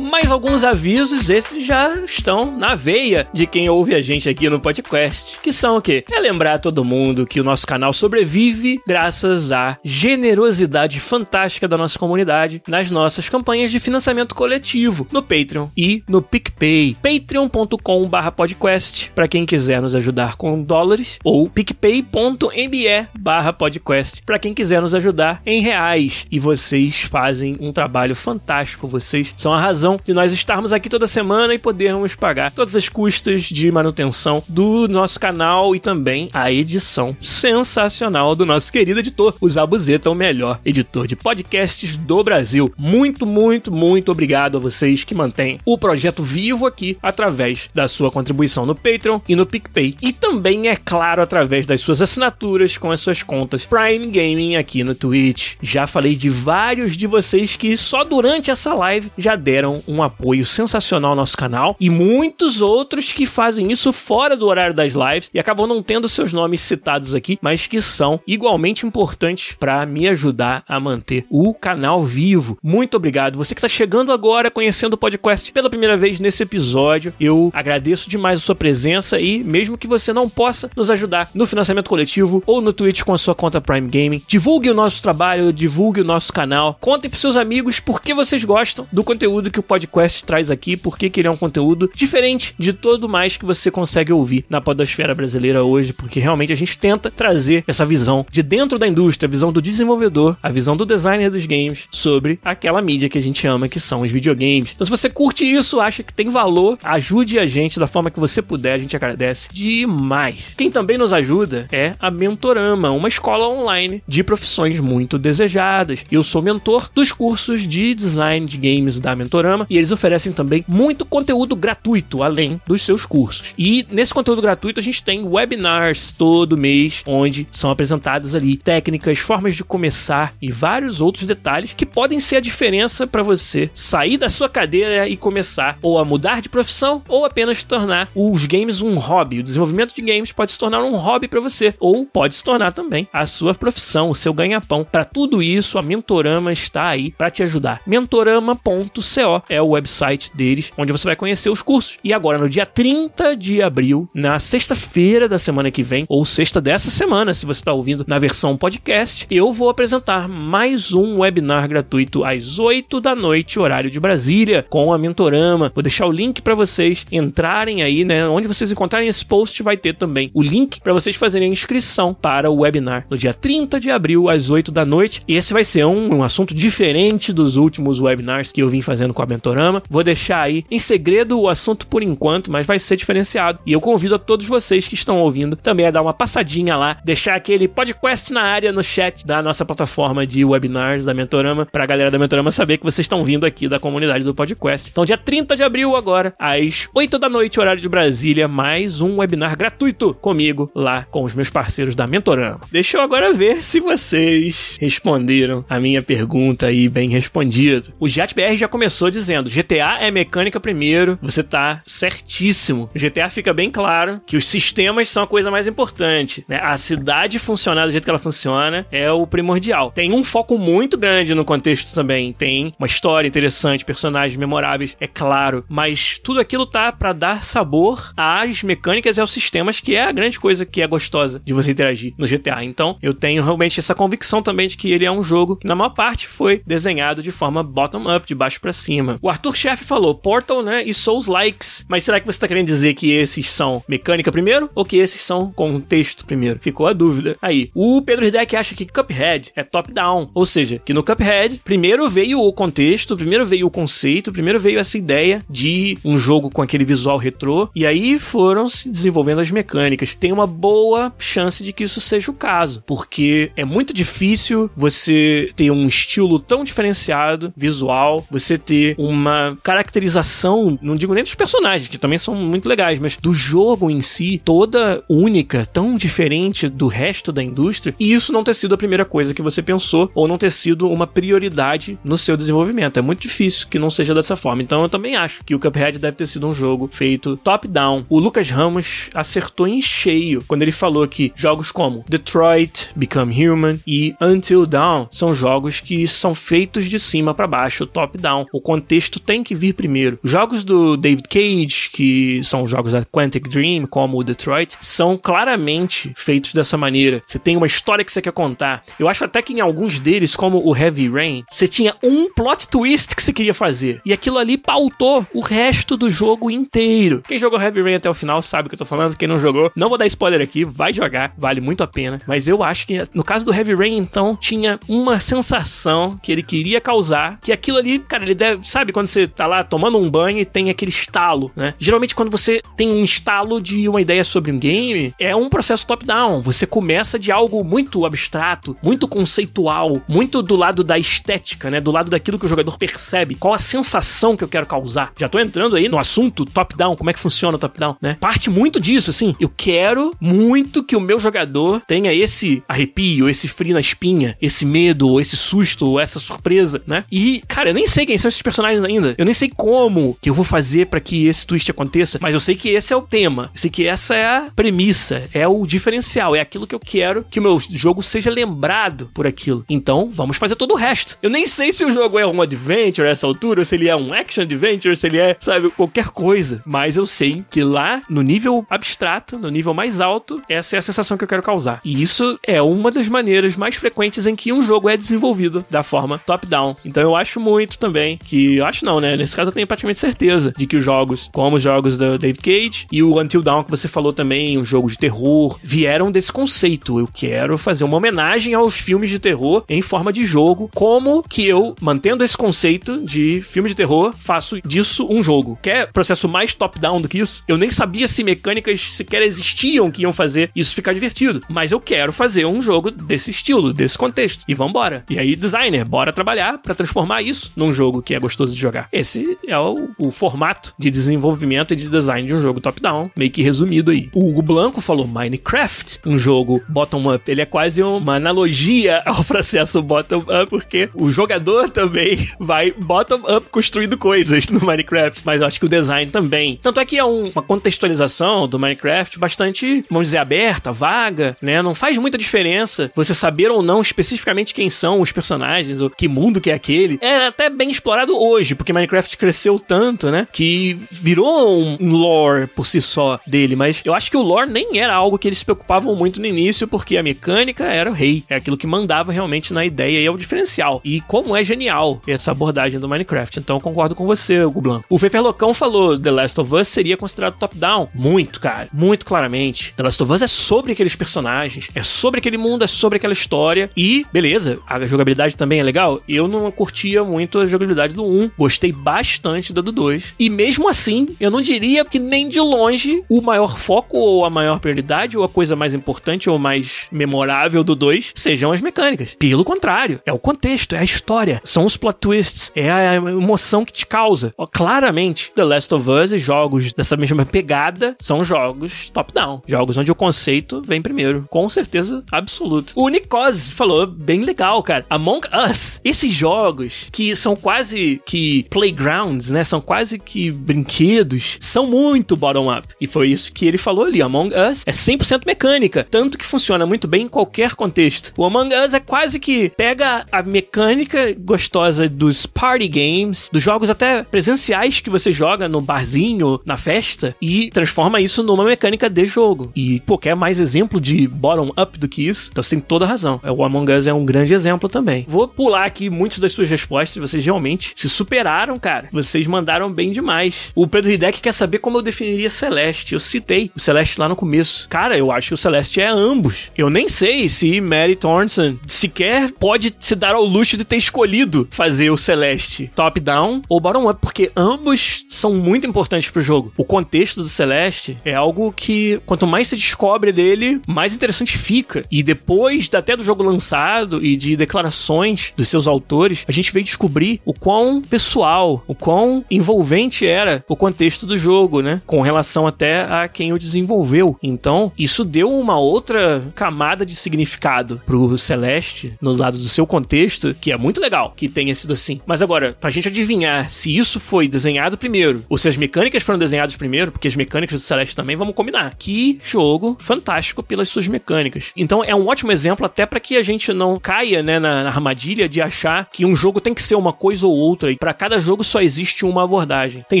Mais alguns avisos, esses já estão na veia de quem ouve a gente aqui no podcast. Que são o quê? É lembrar a todo mundo que o nosso canal sobrevive graças à generosidade fantástica da nossa comunidade nas nossas campanhas de financiamento coletivo no Patreon e no PicPay. patreon.com.br podcast para quem quiser nos ajudar com dólares ou picpay.me barra podcast para quem quiser nos ajudar em reais. E vocês fazem um trabalho fantástico, vocês são a razão de nós estarmos aqui toda semana e podermos pagar todas as custas de manutenção do nosso canal e também a edição sensacional do nosso querido editor, o Zabuzeta, o melhor editor de podcasts do Brasil. Muito, muito, muito obrigado a vocês que mantêm o projeto vivo aqui através da sua contribuição no Patreon e no PicPay. E também, é claro, através das suas assinaturas com as suas contas Prime Gaming aqui no Twitch. Já falei de vários de vocês que só durante essa live já deram um apoio sensacional ao nosso canal e muitos outros que fazem isso fora do horário das lives e acabam não tendo seus nomes citados aqui, mas que são igualmente importantes para me ajudar a manter o canal vivo. Muito obrigado. Você que está chegando agora, conhecendo o podcast pela primeira vez nesse episódio, eu agradeço demais a sua presença e mesmo que você não possa nos ajudar no financiamento coletivo ou no Twitch com a sua conta Prime Gaming, divulgue o nosso trabalho, divulgue o nosso canal, contem para seus amigos por que vocês gostam do conteúdo que o podcast podcast traz aqui, porque ele é um conteúdo diferente de todo mais que você consegue ouvir na podosfera brasileira hoje, porque realmente a gente tenta trazer essa visão de dentro da indústria, a visão do desenvolvedor, a visão do designer dos games sobre aquela mídia que a gente ama, que são os videogames. Então, se você curte isso, acha que tem valor, ajude a gente da forma que você puder, a gente agradece demais. Quem também nos ajuda é a Mentorama, uma escola online de profissões muito desejadas. Eu sou mentor dos cursos de design de games da Mentorama e eles oferecem também muito conteúdo gratuito além dos seus cursos. E nesse conteúdo gratuito a gente tem webinars todo mês onde são apresentadas ali técnicas, formas de começar e vários outros detalhes que podem ser a diferença para você sair da sua cadeira e começar ou a mudar de profissão ou apenas tornar os games um hobby. O desenvolvimento de games pode se tornar um hobby para você ou pode se tornar também a sua profissão, o seu ganha-pão. Para tudo isso, a Mentorama está aí para te ajudar. mentorama.co é o website deles, onde você vai conhecer os cursos. E agora no dia 30 de abril, na sexta-feira da semana que vem ou sexta dessa semana, se você está ouvindo na versão podcast, eu vou apresentar mais um webinar gratuito às 8 da noite, horário de Brasília, com a Mentorama. Vou deixar o link para vocês entrarem aí, né? Onde vocês encontrarem esse post vai ter também o link para vocês fazerem a inscrição para o webinar no dia 30 de abril às 8 da noite. E esse vai ser um, um assunto diferente dos últimos webinars que eu vim fazendo com a Mentorama. Vou deixar aí em segredo o assunto por enquanto, mas vai ser diferenciado. E eu convido a todos vocês que estão ouvindo também a dar uma passadinha lá, deixar aquele podcast na área no chat da nossa plataforma de webinars da Mentorama, pra galera da Mentorama saber que vocês estão vindo aqui da comunidade do podcast. Então, dia 30 de abril agora, às 8 da noite, horário de Brasília, mais um webinar gratuito comigo lá com os meus parceiros da Mentorama. Deixa eu agora ver se vocês responderam a minha pergunta aí bem respondido. O JatBR já começou dizendo: GTA é mecânica primeiro, você tá certíssimo. GTA fica bem claro que os sistemas são a coisa mais importante, né? A cidade funcionar do jeito que ela funciona é o primordial. Tem um foco muito grande no contexto também, tem uma história interessante, personagens memoráveis, é claro, mas tudo aquilo tá para dar sabor às mecânicas e aos sistemas, que é a grande coisa que é gostosa de você interagir no GTA. Então, eu tenho realmente essa convicção também de que ele é um jogo que na maior parte foi desenhado de forma bottom up, de baixo para cima. O Arthur Chef falou Portal, né, e Souls Likes, mas será que você tá querendo dizer que esses são mecânica primeiro ou que esses são contexto primeiro? Ficou a dúvida. Aí, o Pedro Hideki acha que Cuphead é top down, ou seja, que no Cuphead primeiro veio o contexto, primeiro veio o conceito, primeiro veio essa ideia de um jogo com aquele visual retrô e aí foram se desenvolvendo as mecânicas. Tem uma boa chance de que isso seja o caso, porque é muito difícil você ter um estilo tão diferenciado visual, você ter uma caracterização, não digo nem dos personagens, que também são muito legais, mas do jogo em si, toda única, tão diferente do resto da indústria, e isso não ter sido a primeira coisa que você pensou ou não ter sido uma prioridade no seu desenvolvimento. É muito difícil que não seja dessa forma. Então eu também acho que o Cuphead deve ter sido um jogo feito top-down. O Lucas Ramos acertou em cheio quando ele falou que jogos como Detroit, Become Human e Until Dawn são jogos que são feitos de cima para baixo, top-down. O contexto tem que vir primeiro. Os jogos do David Cage, que são jogos da Quantic Dream, como o Detroit, são claramente feitos dessa maneira. Você tem uma história que você quer contar. Eu acho até que em alguns deles, como o Heavy Rain, você tinha um plot twist que você queria fazer. E aquilo ali pautou o resto do jogo inteiro. Quem jogou Heavy Rain até o final sabe o que eu tô falando. Quem não jogou, não vou dar spoiler aqui, vai jogar, vale muito a pena. Mas eu acho que no caso do Heavy Rain, então, tinha uma sensação que ele queria causar, que aquilo ali, cara, ele deve, sabe quando você tá lá tomando um banho e tem aquele estalo, né? Geralmente quando você tem um estalo de uma ideia sobre um game, é um processo top-down. Você começa de algo muito abstrato, muito conceitual, muito do lado da estética, né? Do lado daquilo que o jogador percebe. Qual a sensação que eu quero causar? Já tô entrando aí no assunto top-down, como é que funciona o top-down, né? Parte muito disso, assim. Eu quero muito que o meu jogador tenha esse arrepio, esse frio na espinha, esse medo, esse susto, essa surpresa, né? E, cara, eu nem sei quem são esses personagens ainda. Eu nem sei como que eu vou fazer para que esse twist aconteça, mas eu sei que esse é o tema. Eu sei que essa é a premissa, é o diferencial, é aquilo que eu quero que o meu jogo seja lembrado por aquilo. Então, vamos fazer todo o resto. Eu nem sei se o jogo é um adventure a essa altura, se ele é um action adventure, se ele é, sabe, qualquer coisa. Mas eu sei que lá, no nível abstrato, no nível mais alto, essa é a sensação que eu quero causar. E isso é uma das maneiras mais frequentes em que um jogo é desenvolvido da forma top-down. Então eu acho muito também que. Eu acho não, não, né? Nesse caso eu tenho praticamente certeza de que os jogos, como os jogos da David Cage e o Until Dawn que você falou também, um jogo de terror, vieram desse conceito. Eu quero fazer uma homenagem aos filmes de terror em forma de jogo, como que eu, mantendo esse conceito de filme de terror, faço disso um jogo. Quer processo mais top-down do que isso? Eu nem sabia se mecânicas sequer existiam que iam fazer isso ficar divertido, mas eu quero fazer um jogo desse estilo, desse contexto. E vambora. E aí, designer, bora trabalhar para transformar isso num jogo que é gostoso de jogar. Esse é o, o formato de desenvolvimento e de design de um jogo top-down, meio que resumido aí. O Hugo Blanco falou Minecraft, um jogo bottom-up. Ele é quase uma analogia ao processo bottom-up, porque o jogador também vai bottom-up construindo coisas no Minecraft, mas eu acho que o design também. Tanto é que é um, uma contextualização do Minecraft bastante, vamos dizer, aberta, vaga, né? Não faz muita diferença você saber ou não especificamente quem são os personagens, ou que mundo que é aquele. É até bem explorado hoje, porque Minecraft cresceu tanto, né? Que virou um lore por si só dele, mas eu acho que o lore nem era algo que eles se preocupavam muito no início, porque a mecânica era o rei, é aquilo que mandava realmente na ideia e é o diferencial. E como é genial essa abordagem do Minecraft. Então eu concordo com você, Hugo Blanco. O Fefer Locão falou The Last of Us seria considerado top-down. Muito, cara. Muito claramente. The Last of Us é sobre aqueles personagens, é sobre aquele mundo, é sobre aquela história. E, beleza, a jogabilidade também é legal. Eu não curtia muito a jogabilidade do 1. Gostei bastante da do 2. E mesmo assim, eu não diria que nem de longe o maior foco ou a maior prioridade ou a coisa mais importante ou mais memorável do 2 sejam as mecânicas. Pelo contrário, é o contexto, é a história, são os plot twists, é a emoção que te causa. Claramente, The Last of Us e jogos dessa mesma pegada são jogos top-down. Jogos onde o conceito vem primeiro. Com certeza absoluta. O Nicose falou bem legal, cara. Among Us. Esses jogos que são quase que playgrounds, né? São quase que brinquedos. São muito bottom-up. E foi isso que ele falou ali. Among Us é 100% mecânica. Tanto que funciona muito bem em qualquer contexto. O Among Us é quase que pega a mecânica gostosa dos party games, dos jogos até presenciais que você joga no barzinho, na festa, e transforma isso numa mecânica de jogo. E, pô, quer mais exemplo de bottom-up do que isso? Então você tem toda a razão. O Among Us é um grande exemplo também. Vou pular aqui muitas das suas respostas. Vocês realmente se superaram, cara. Vocês mandaram bem demais. O Pedro Hideck quer saber como eu definiria Celeste. Eu citei o Celeste lá no começo. Cara, eu acho que o Celeste é ambos. Eu nem sei se Mary Thornton sequer pode se dar ao luxo de ter escolhido fazer o Celeste top-down ou bottom-up, porque ambos são muito importantes pro jogo. O contexto do Celeste é algo que, quanto mais se descobre dele, mais interessante fica. E depois até do jogo lançado e de declarações dos seus autores, a gente veio descobrir o quão pessoal, o quão envolvente era o contexto do jogo, né? Com relação até a quem o desenvolveu. Então, isso deu uma outra camada de significado pro Celeste, no lado do seu contexto, que é muito legal que tenha sido assim. Mas agora, pra gente adivinhar se isso foi desenhado primeiro, ou se as mecânicas foram desenhadas primeiro, porque as mecânicas do Celeste também, vamos combinar. Que jogo fantástico pelas suas mecânicas. Então é um ótimo exemplo até para que a gente não caia né, na, na, armadilha de achar que um jogo tem que ser uma coisa ou outra e para cada jogo só existe uma abordagem. Tem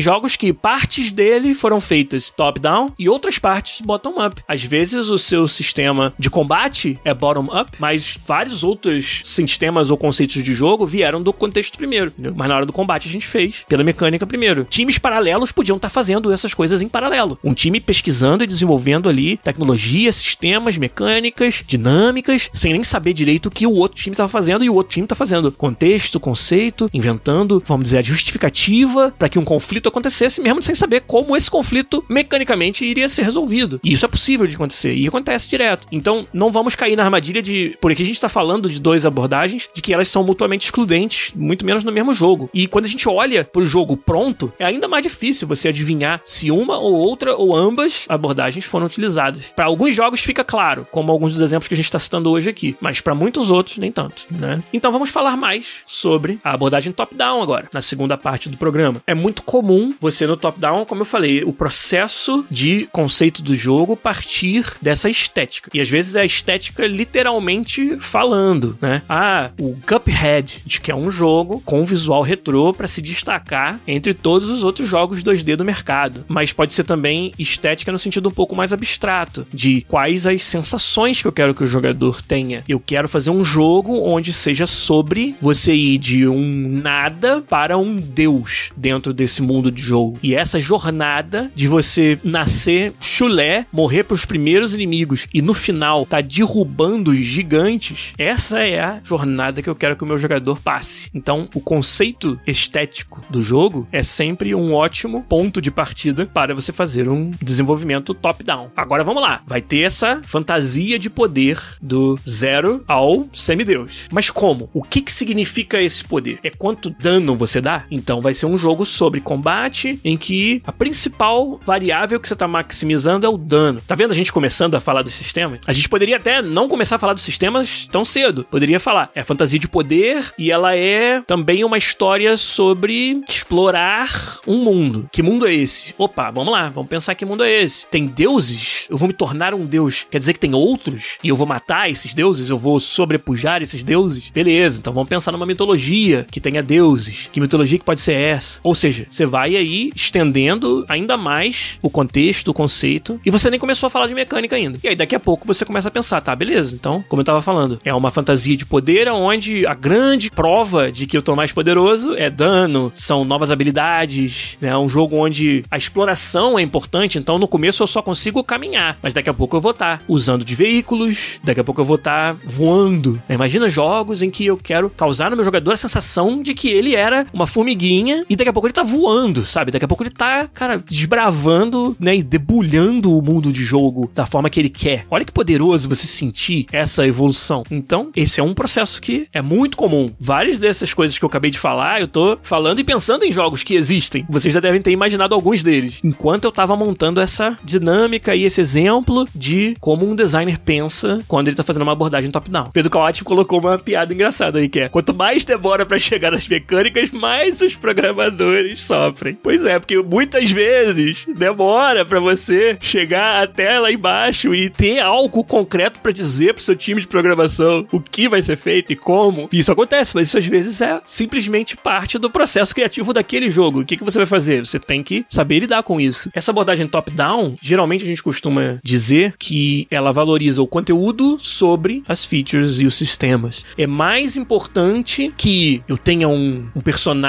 jogos que partes dele foram feitas top-down e outras partes bottom-up. Às vezes o seu sistema de combate é bottom-up, mas vários outros sistemas ou conceitos de jogo vieram do contexto primeiro. Entendeu? Mas na hora do combate a gente fez pela mecânica primeiro. Times paralelos podiam estar tá fazendo essas coisas em paralelo. Um time pesquisando e desenvolvendo ali tecnologia, sistemas, mecânicas, dinâmicas, sem nem saber direito o que o outro time estava fazendo e o outro time está fazendo contexto, conceito, inventando, vamos dizer, a justificativa para que um conflito acontecesse, mesmo sem saber como esse conflito mecanicamente iria ser resolvido. E isso é possível de acontecer e acontece direto. Então, não vamos cair na armadilha de, por aqui a gente está falando de duas abordagens, de que elas são mutuamente excludentes, muito menos no mesmo jogo. E quando a gente olha pro jogo pronto, é ainda mais difícil você adivinhar se uma ou outra ou ambas abordagens foram utilizadas. Para alguns jogos fica claro, como alguns dos exemplos que a gente está citando hoje aqui, mas para muitos outros nem tanto, né? Então vamos falar mais sobre a abordagem top-down agora, na segunda parte do programa. É muito comum você no top-down, como eu falei, o processo de conceito do jogo partir dessa estética. E às vezes é a estética literalmente falando, né? Ah, o Cuphead, que é um jogo com visual retrô para se destacar entre todos os outros jogos 2D do mercado. Mas pode ser também estética no sentido um pouco mais abstrato, de quais as sensações que eu quero que o jogador tenha. Eu quero fazer um jogo onde seja sobre você ir de um nada para um deus dentro desse mundo de jogo. E essa jornada de você nascer chulé, morrer pros primeiros inimigos e no final tá derrubando os gigantes, essa é a jornada que eu quero que o meu jogador passe. Então, o conceito estético do jogo é sempre um ótimo ponto de partida para você fazer um desenvolvimento top-down. Agora vamos lá, vai ter essa fantasia de poder do zero ao semideus. Mas como? O que, que significa esse poder? É quanto dano você dá? Então vai ser um jogo sobre combate em que a principal variável que você está maximizando é o dano. Tá vendo a gente começando a falar dos sistemas? A gente poderia até não começar a falar dos sistemas tão cedo. Poderia falar, é fantasia de poder e ela é também uma história sobre explorar um mundo. Que mundo é esse? Opa, vamos lá, vamos pensar que mundo é esse. Tem deuses? Eu vou me tornar um deus. Quer dizer que tem outros? E eu vou matar esses deuses? Eu vou sobrepujar esses deuses? Beleza, então vamos pensar numa mitologia que tenha deuses. Que mitologia que pode ser essa? Ou seja, você vai aí estendendo ainda mais o contexto, o conceito, e você nem começou a falar de mecânica ainda. E aí daqui a pouco você começa a pensar, tá, beleza. Então, como eu tava falando, é uma fantasia de poder onde a grande prova de que eu tô mais poderoso é dano, são novas habilidades, né? É um jogo onde a exploração é importante, então no começo eu só consigo caminhar, mas daqui a pouco eu vou estar tá usando de veículos, daqui a pouco eu vou estar tá voando. Imagina jogos em que eu quero causar no meu jogador a sensação de que ele era uma formiguinha e daqui a pouco ele tá voando, sabe? Daqui a pouco ele tá, cara, desbravando, né, e debulhando o mundo de jogo da forma que ele quer. Olha que poderoso você sentir essa evolução. Então, esse é um processo que é muito comum. Várias dessas coisas que eu acabei de falar, eu tô falando e pensando em jogos que existem. Vocês já devem ter imaginado alguns deles. Enquanto eu tava montando essa dinâmica e esse exemplo de como um designer pensa quando ele tá fazendo uma abordagem top-down. Pedro Kawati colocou uma piada engraçada aí, que é quanto mais demora para chegar nas mecânicas, mais os programadores sofrem. Pois é, porque muitas vezes demora para você chegar até lá embaixo e ter algo concreto para dizer pro seu time de programação o que vai ser feito e como. Isso acontece, mas isso às vezes é simplesmente parte do processo criativo daquele jogo. O que, que você vai fazer? Você tem que saber lidar com isso. Essa abordagem top-down, geralmente a gente costuma dizer que ela valoriza o conteúdo sobre as features e os sistemas. É mais importante que eu tenha um, um personagem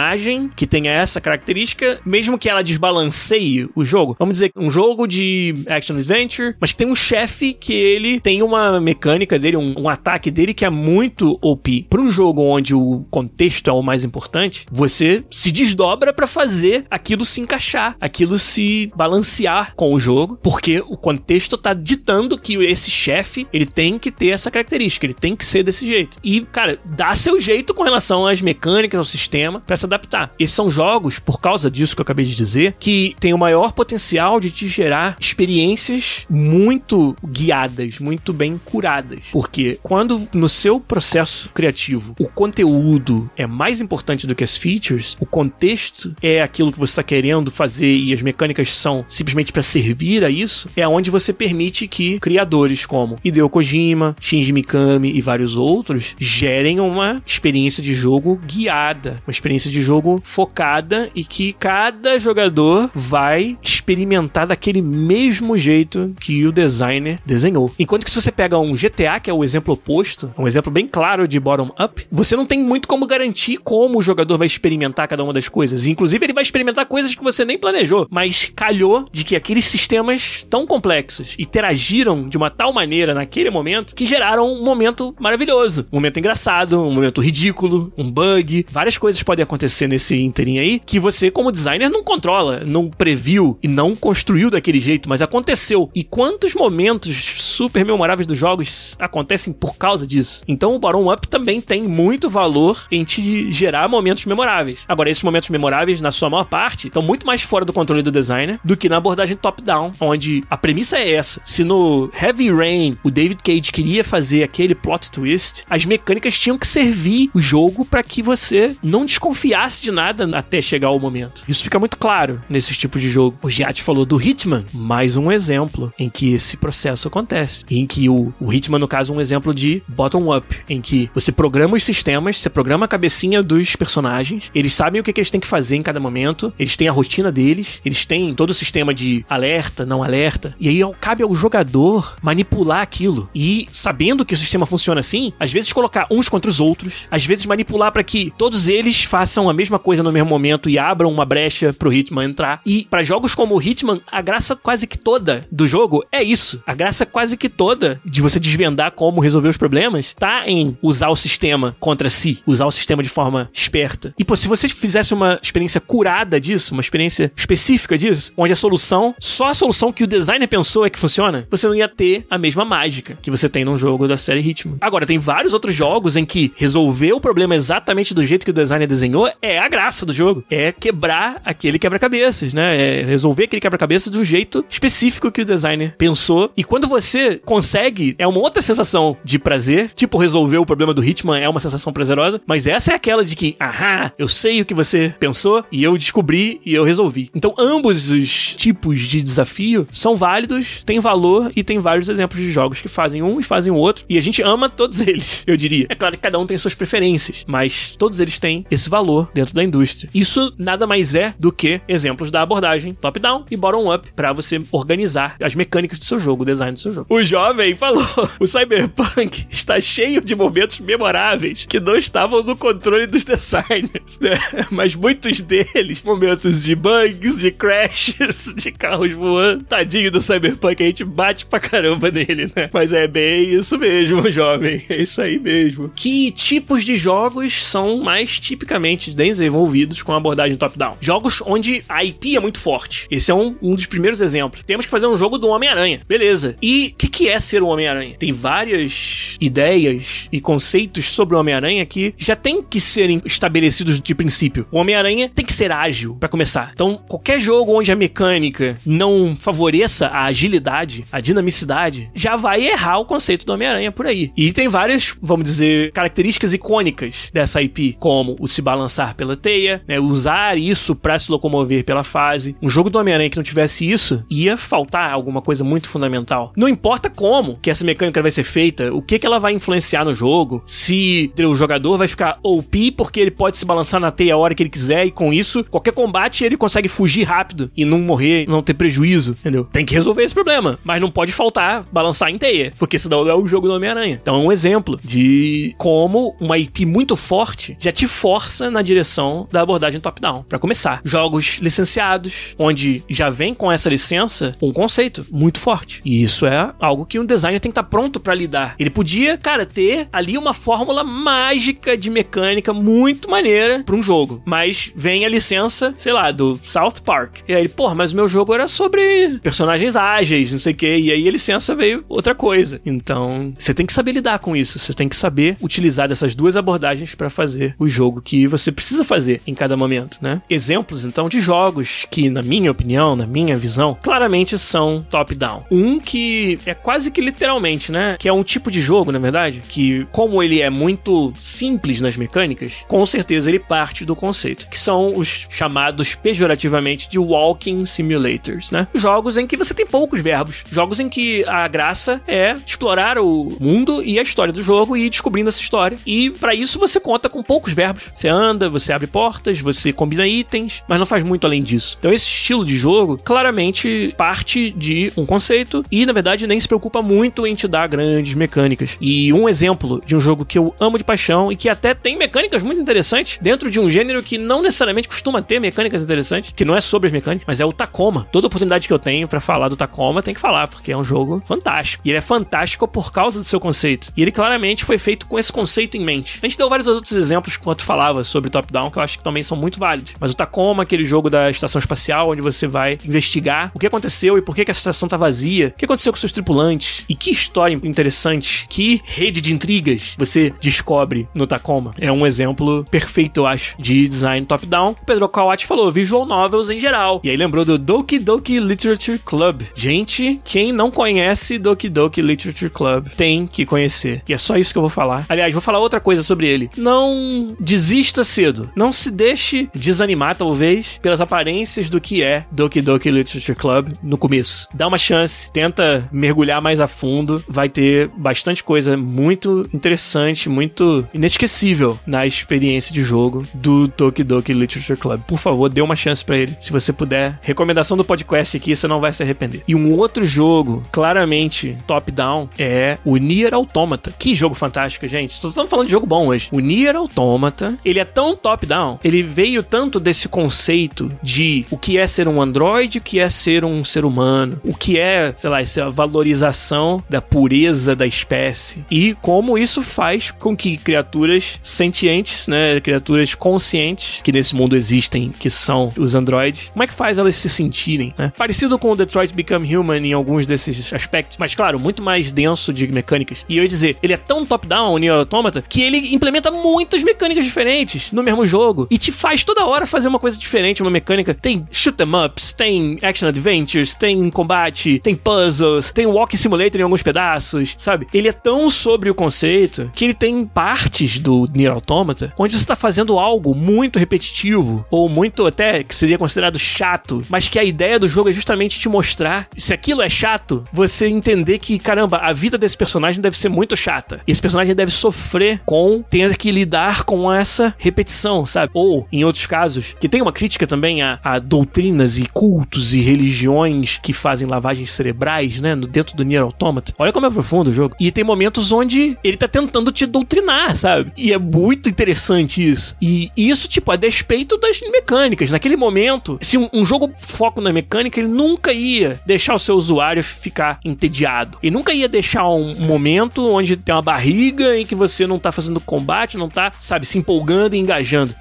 que tenha essa característica, mesmo que ela desbalanceie o jogo. Vamos dizer, um jogo de action adventure, mas que tem um chefe que ele tem uma mecânica dele, um, um ataque dele que é muito OP. Para um jogo onde o contexto é o mais importante, você se desdobra para fazer aquilo se encaixar, aquilo se balancear com o jogo, porque o contexto tá ditando que esse chefe, ele tem que ter essa característica, ele tem que ser desse jeito. E, cara, dá seu jeito com relação às mecânicas, ao sistema, para se adaptar. Esses são jogos, por causa disso que eu acabei de dizer, que tem o maior potencial de te gerar experiências muito guiadas, muito bem curadas. Porque quando no seu processo criativo o conteúdo é mais importante do que as features, o contexto é aquilo que você está querendo fazer e as mecânicas são simplesmente para servir a isso, é onde você permite que criadores como Hideo Kojima, Shinji Mikami e vários outros gerem uma experiência de jogo guiada, uma experiência de jogo focada e que cada jogador vai experimentar daquele mesmo jeito que o designer desenhou. Enquanto que se você pega um GTA, que é o exemplo oposto, um exemplo bem claro de bottom-up, você não tem muito como garantir como o jogador vai experimentar cada uma das coisas. Inclusive, ele vai experimentar coisas que você nem planejou, mas calhou de que aqueles sistemas tão complexos interagiram de uma tal maneira naquele momento que geraram um momento maravilhoso, um momento engraçado, um momento ridículo, um bug. Várias coisas podem acontecer nesse interim aí que você, como designer, não controla, não previu e não construiu daquele jeito, mas aconteceu. E quantos momentos super memoráveis dos jogos acontecem por causa disso? Então o Baron Up também tem muito valor em te gerar momentos memoráveis. Agora, esses momentos memoráveis, na sua maior parte, estão muito mais fora do controle do designer do que na abordagem top-down, onde a premissa é essa. Se no Heavy Rain o David Cage queria fazer aquele plot twist, as mecânicas tinham que servir o jogo para que você não desconfiasse de nada até chegar o momento. Isso fica muito claro nesses tipos de jogo. O Giat falou do Hitman, mais um exemplo em que esse processo acontece. Em que o, o Hitman, no caso, é um exemplo de bottom-up, em que você programa os sistemas, você programa a cabecinha dos personagens, eles sabem o que, que eles têm que fazer em cada momento, eles têm a rotina deles, eles têm todo o sistema de alerta, não alerta, e aí cabe ao jogador manipular aquilo. E sabendo que o sistema funciona assim, às vezes colocar uns contra os outros, às vezes manipular para que todos eles façam façam a mesma coisa no mesmo momento e abram uma brecha pro Hitman entrar. E para jogos como o Hitman, a graça quase que toda do jogo é isso. A graça quase que toda de você desvendar como resolver os problemas tá em usar o sistema contra si, usar o sistema de forma esperta. E pô, se você fizesse uma experiência curada disso, uma experiência específica disso, onde a solução, só a solução que o designer pensou é que funciona, você não ia ter a mesma mágica que você tem num jogo da série Hitman. Agora, tem vários outros jogos em que resolver o problema exatamente do jeito que o designer desenhou é a graça do jogo. É quebrar aquele quebra-cabeças, né? É resolver aquele quebra-cabeças do jeito específico que o designer pensou. E quando você consegue, é uma outra sensação de prazer. Tipo, resolver o problema do Hitman é uma sensação prazerosa. Mas essa é aquela de que, ahá, eu sei o que você pensou e eu descobri e eu resolvi. Então, ambos os tipos de desafio são válidos, têm valor e tem vários exemplos de jogos que fazem um e fazem o outro. E a gente ama todos eles, eu diria. É claro que cada um tem suas preferências, mas todos eles têm esse valor dentro da indústria. Isso nada mais é do que exemplos da abordagem top-down e bottom-up para você organizar as mecânicas do seu jogo, o design do seu jogo. O jovem falou: o Cyberpunk está cheio de momentos memoráveis que não estavam no controle dos designers, né? Mas muitos deles, momentos de bugs, de crashes, de carros voando. Tadinho do Cyberpunk, a gente bate pra caramba nele, né? Mas é bem isso mesmo, jovem. É isso aí mesmo. Que tipos de jogos são mais tipicamente desenvolvidos com abordagem top-down? Jogos onde a IP é muito forte. Esse é um, um dos primeiros exemplos. Temos que fazer um jogo do Homem-Aranha. Beleza. E o que, que é ser o Homem-Aranha? Tem várias ideias e conceitos sobre o Homem-Aranha que já tem que serem estabelecidos de princípio. O Homem-Aranha tem que ser ágil, para começar. Então, qualquer jogo onde a mecânica não favoreça a agilidade, a dinamicidade, já vai errar o conceito do Homem-Aranha por aí. E tem várias, vamos dizer, características icônicas dessa IP, como o se balançar pela teia, né, usar isso para se locomover pela fase. Um jogo do Homem-Aranha que não tivesse isso, ia faltar alguma coisa muito fundamental. Não importa como que essa mecânica vai ser feita, o que, que ela vai influenciar no jogo, se o jogador vai ficar OP porque ele pode se balançar na teia a hora que ele quiser e com isso, qualquer combate ele consegue fugir rápido e não morrer, não ter prejuízo, entendeu? Tem que resolver esse problema, mas não pode faltar balançar em teia, porque senão não é o jogo do Homem-Aranha. Então é um exemplo de como uma IP muito forte já te força na direção da abordagem top-down. Para começar, jogos licenciados, onde já vem com essa licença um conceito muito forte. E isso é algo que um designer tem que estar tá pronto para lidar. Ele podia, cara, ter ali uma fórmula mágica de mecânica muito maneira para um jogo, mas vem a licença, sei lá, do South Park. E aí, pô, mas o meu jogo era sobre personagens ágeis, não sei o quê. E aí a licença veio outra coisa. Então, você tem que saber lidar com isso. Você tem que saber utilizar dessas duas abordagens para fazer o jogo que você precisa fazer em cada momento, né? Exemplos, então, de jogos que, na minha opinião, na minha visão, claramente são top-down. Um que é quase que literalmente, né? Que é um tipo de jogo, na verdade, que, como ele é muito simples nas mecânicas, com certeza ele parte do conceito, que são os chamados pejorativamente de walking simulators, né? Jogos em que você tem poucos verbos, jogos em que a graça é explorar o mundo e a história do jogo e ir descobrindo essa história. E para isso você conta com poucos verbos. Você anda, você abre portas, você combina itens, mas não faz muito além disso. Então esse estilo de jogo claramente parte de um conceito e na verdade nem se preocupa muito em te dar grandes mecânicas. E um exemplo de um jogo que eu amo de paixão e que até tem mecânicas muito interessantes dentro de um gênero que não necessariamente costuma ter mecânicas interessantes, que não é sobre as mecânicas, mas é o Tacoma. Toda oportunidade que eu tenho para falar do Tacoma tem que falar, porque é um jogo fantástico. E ele é fantástico por causa do seu conceito. E ele claramente foi feito com esse conceito em mente. A gente deu vários outros exemplos quando falava sobre top-down, que eu acho que também são muito válidos. Mas o Tacoma, aquele jogo da estação espacial, onde você vai investigar o que aconteceu e por que, que a estação tá vazia, o que aconteceu com seus tripulantes, e que história interessante, que rede de intrigas você descobre no Tacoma. É um exemplo perfeito, eu acho, de design top-down. Pedro Kawati falou visual novels em geral. E aí lembrou do Doki Doki Literature Club. Gente, quem não conhece Doki Doki Literature Club tem que conhecer. E é só isso que eu vou falar. Aliás, vou falar outra coisa sobre ele. Não desista cedo. Não se deixe desanimar, talvez, pelas aparências do que é Doki Doki Literature Club no começo. Dá uma chance, tenta mergulhar mais a fundo. Vai ter bastante coisa muito interessante, muito inesquecível na experiência de jogo do Doki Doki Literature Club. Por favor, dê uma chance para ele. Se você puder, recomendação do podcast aqui, você não vai se arrepender. E um outro jogo, claramente top-down, é o Nier Automata. Que jogo fantástico, gente. Estamos falando de jogo bom hoje. O Nier Automata, ele é tão tão top-down. Ele veio tanto desse conceito de o que é ser um androide, o que é ser um ser humano, o que é, sei lá, essa valorização da pureza da espécie e como isso faz com que criaturas sentientes, né, criaturas conscientes que nesse mundo existem, que são os androides, como é que faz elas se sentirem, né? Parecido com o Detroit Become Human em alguns desses aspectos, mas claro, muito mais denso de mecânicas. E eu ia dizer, ele é tão top-down, o Nier Automata, que ele implementa muitas mecânicas diferentes no mesmo jogo e te faz toda hora fazer uma coisa diferente, uma mecânica. Tem shoot 'em ups, tem action adventures, tem combate, tem puzzles, tem walk simulator em alguns pedaços, sabe? Ele é tão sobre o conceito que ele tem partes do Nier Automata onde você tá fazendo algo muito repetitivo ou muito até que seria considerado chato, mas que a ideia do jogo é justamente te mostrar se aquilo é chato, você entender que, caramba, a vida desse personagem deve ser muito chata. Esse personagem deve sofrer com ter que lidar com essa repetição, sabe? Ou, em outros casos, que tem uma crítica também a, a doutrinas e cultos e religiões que fazem lavagens cerebrais, né? Dentro do Nier Automata. Olha como é profundo o jogo. E tem momentos onde ele tá tentando te doutrinar, sabe? E é muito interessante isso. E isso, tipo, a despeito das mecânicas. Naquele momento, se um, um jogo foco na mecânica, ele nunca ia deixar o seu usuário ficar entediado. E nunca ia deixar um momento onde tem uma barriga em que você não tá fazendo combate, não tá, sabe, se empolgando e.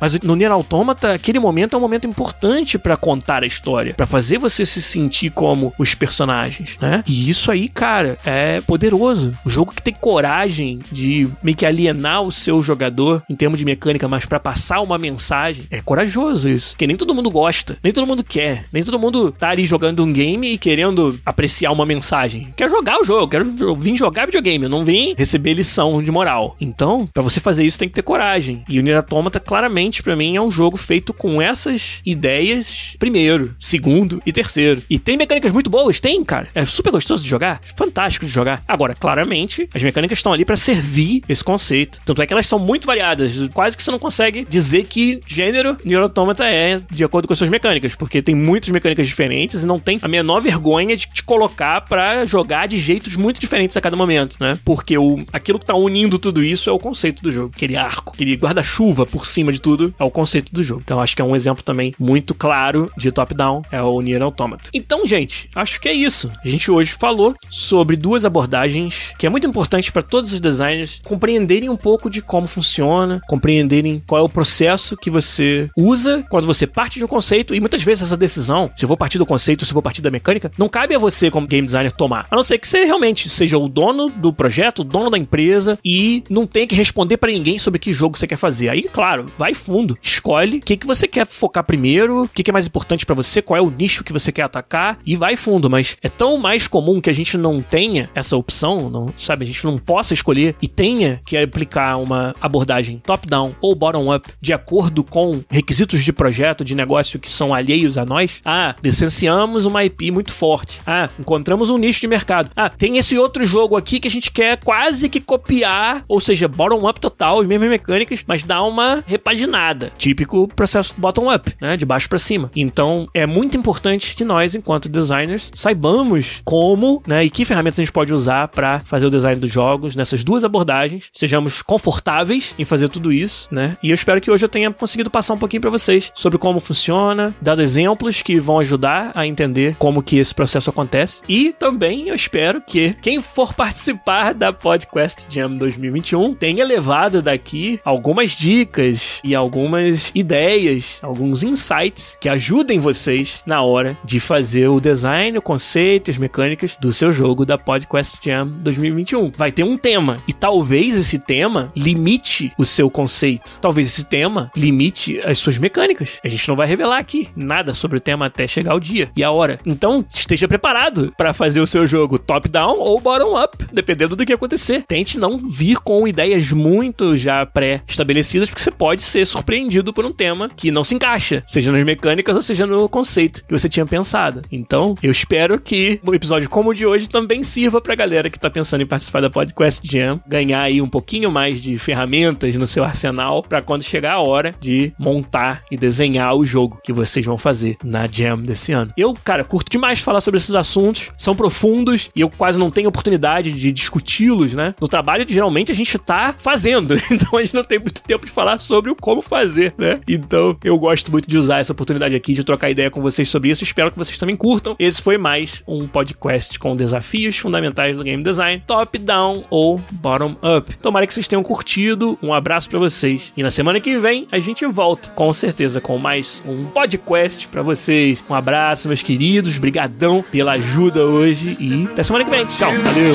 Mas no Nier Automata, aquele momento é um momento importante para contar a história, para fazer você se sentir como os personagens, né? E isso aí, cara, é poderoso. O jogo que tem coragem de meio que alienar o seu jogador em termos de mecânica, mas para passar uma mensagem, é corajoso isso. Que nem todo mundo gosta, nem todo mundo quer, nem todo mundo tá ali jogando um game e querendo apreciar uma mensagem. Quer jogar o jogo, quero vir jogar videogame, eu não vim receber lição de moral. Então, para você fazer isso tem que ter coragem. E o Nier Automata claramente para mim é um jogo feito com essas ideias primeiro, segundo e terceiro. E tem mecânicas muito boas, tem, cara. É super gostoso de jogar, fantástico de jogar. Agora, claramente, as mecânicas estão ali para servir esse conceito. Tanto é que elas são muito variadas, quase que você não consegue dizer que gênero Nier Automata é de acordo com as suas mecânicas, porque tem muitas mecânicas diferentes e não tem a menor vergonha de te colocar para jogar de jeitos muito diferentes a cada momento, né? Porque o, aquilo que tá unindo tudo isso é o conceito do jogo. Aquele arco, aquele guarda-chuva por cima de tudo é o conceito do jogo. Então acho que é um exemplo também muito claro de top-down, é o Nier Automata. Então, gente, acho que é isso. A gente hoje falou sobre duas abordagens que é muito importante para todos os designers compreenderem um pouco de como funciona, compreenderem qual é o processo que você usa quando você parte de um conceito e muitas vezes essa decisão, se eu vou partir do conceito, se eu vou partir da mecânica, não cabe a você como game designer tomar. A não ser que você realmente seja o dono do projeto, o dono da empresa e não tenha que responder para ninguém sobre que jogo você quer fazer. Aí, claro, vai fundo, escolhe o que, que você quer focar primeiro, o que, que é mais importante para você, qual é o nicho que você quer atacar e vai fundo. Mas é tão mais comum que a gente não tenha essa opção, não sabe? A gente não possa escolher e tenha que aplicar uma abordagem top-down ou bottom-up de acordo com requisitos de projeto, de negócio que são alheios a nós. Ah, licenciamos uma IP muito forte. Ah, encontramos um nicho de mercado. Ah, tem esse outro jogo aqui que a gente quer quase que copiar, ou seja, bottom-up total, as mesmas mecânicas, mas dá uma repaginada. Típico processo bottom-up, né? De baixo para cima. Então, é muito importante que nós, enquanto designers, saibamos como, né, e que ferramentas a gente pode usar para fazer o design dos jogos nessas duas abordagens, sejamos confortáveis em fazer tudo isso, né? E eu espero que hoje eu tenha conseguido passar um pouquinho para vocês sobre como funciona, dado exemplos que vão ajudar a entender como que esse processo acontece. E também eu espero que quem for participar da Podcast Jam 2021 tenha levado daqui algumas dicas e algumas ideias, alguns insights que ajudem vocês na hora de fazer o design, o conceito, as mecânicas do seu jogo da Podcast Jam 2021. Vai ter um tema e talvez esse tema limite o seu conceito. Talvez esse tema limite as suas mecânicas. A gente não vai revelar aqui nada sobre o tema até chegar o dia e a hora. Então, esteja preparado para fazer o seu jogo top-down ou bottom-up, dependendo do que acontecer. Tente não vir com ideias muito já pré-estabelecidas, porque você pode ser surpreendido por um tema que não se encaixa, seja nas mecânicas ou seja no conceito que você tinha pensado. Então, eu espero que um episódio como o de hoje também sirva pra galera que tá pensando em participar da Podcast Jam, ganhar aí um pouquinho mais de ferramentas no seu arsenal para quando chegar a hora de montar e desenhar o jogo que vocês vão fazer na Jam desse ano. Eu, cara, curto demais falar sobre esses assuntos, são profundos e eu quase não tenho oportunidade de discuti-los, né? No trabalho, geralmente, a gente tá fazendo, então a gente não tem muito tempo de falar sobre sobre o como fazer, né? Então, eu gosto muito de usar essa oportunidade aqui de trocar ideia com vocês sobre isso. Espero que vocês também curtam. Esse foi mais um podcast com desafios fundamentais do game design, top down ou bottom up. Tomara que vocês tenham curtido. Um abraço para vocês. E na semana que vem a gente volta, com certeza, com mais um podcast para vocês. Um abraço, meus queridos. Brigadão pela ajuda hoje e até semana que vem. Tchau. Valeu.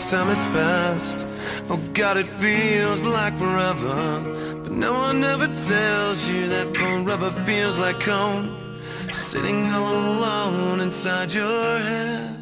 much time has passed. Oh God, it feels like forever. But no one ever tells you that forever feels like home. Sitting all alone inside your head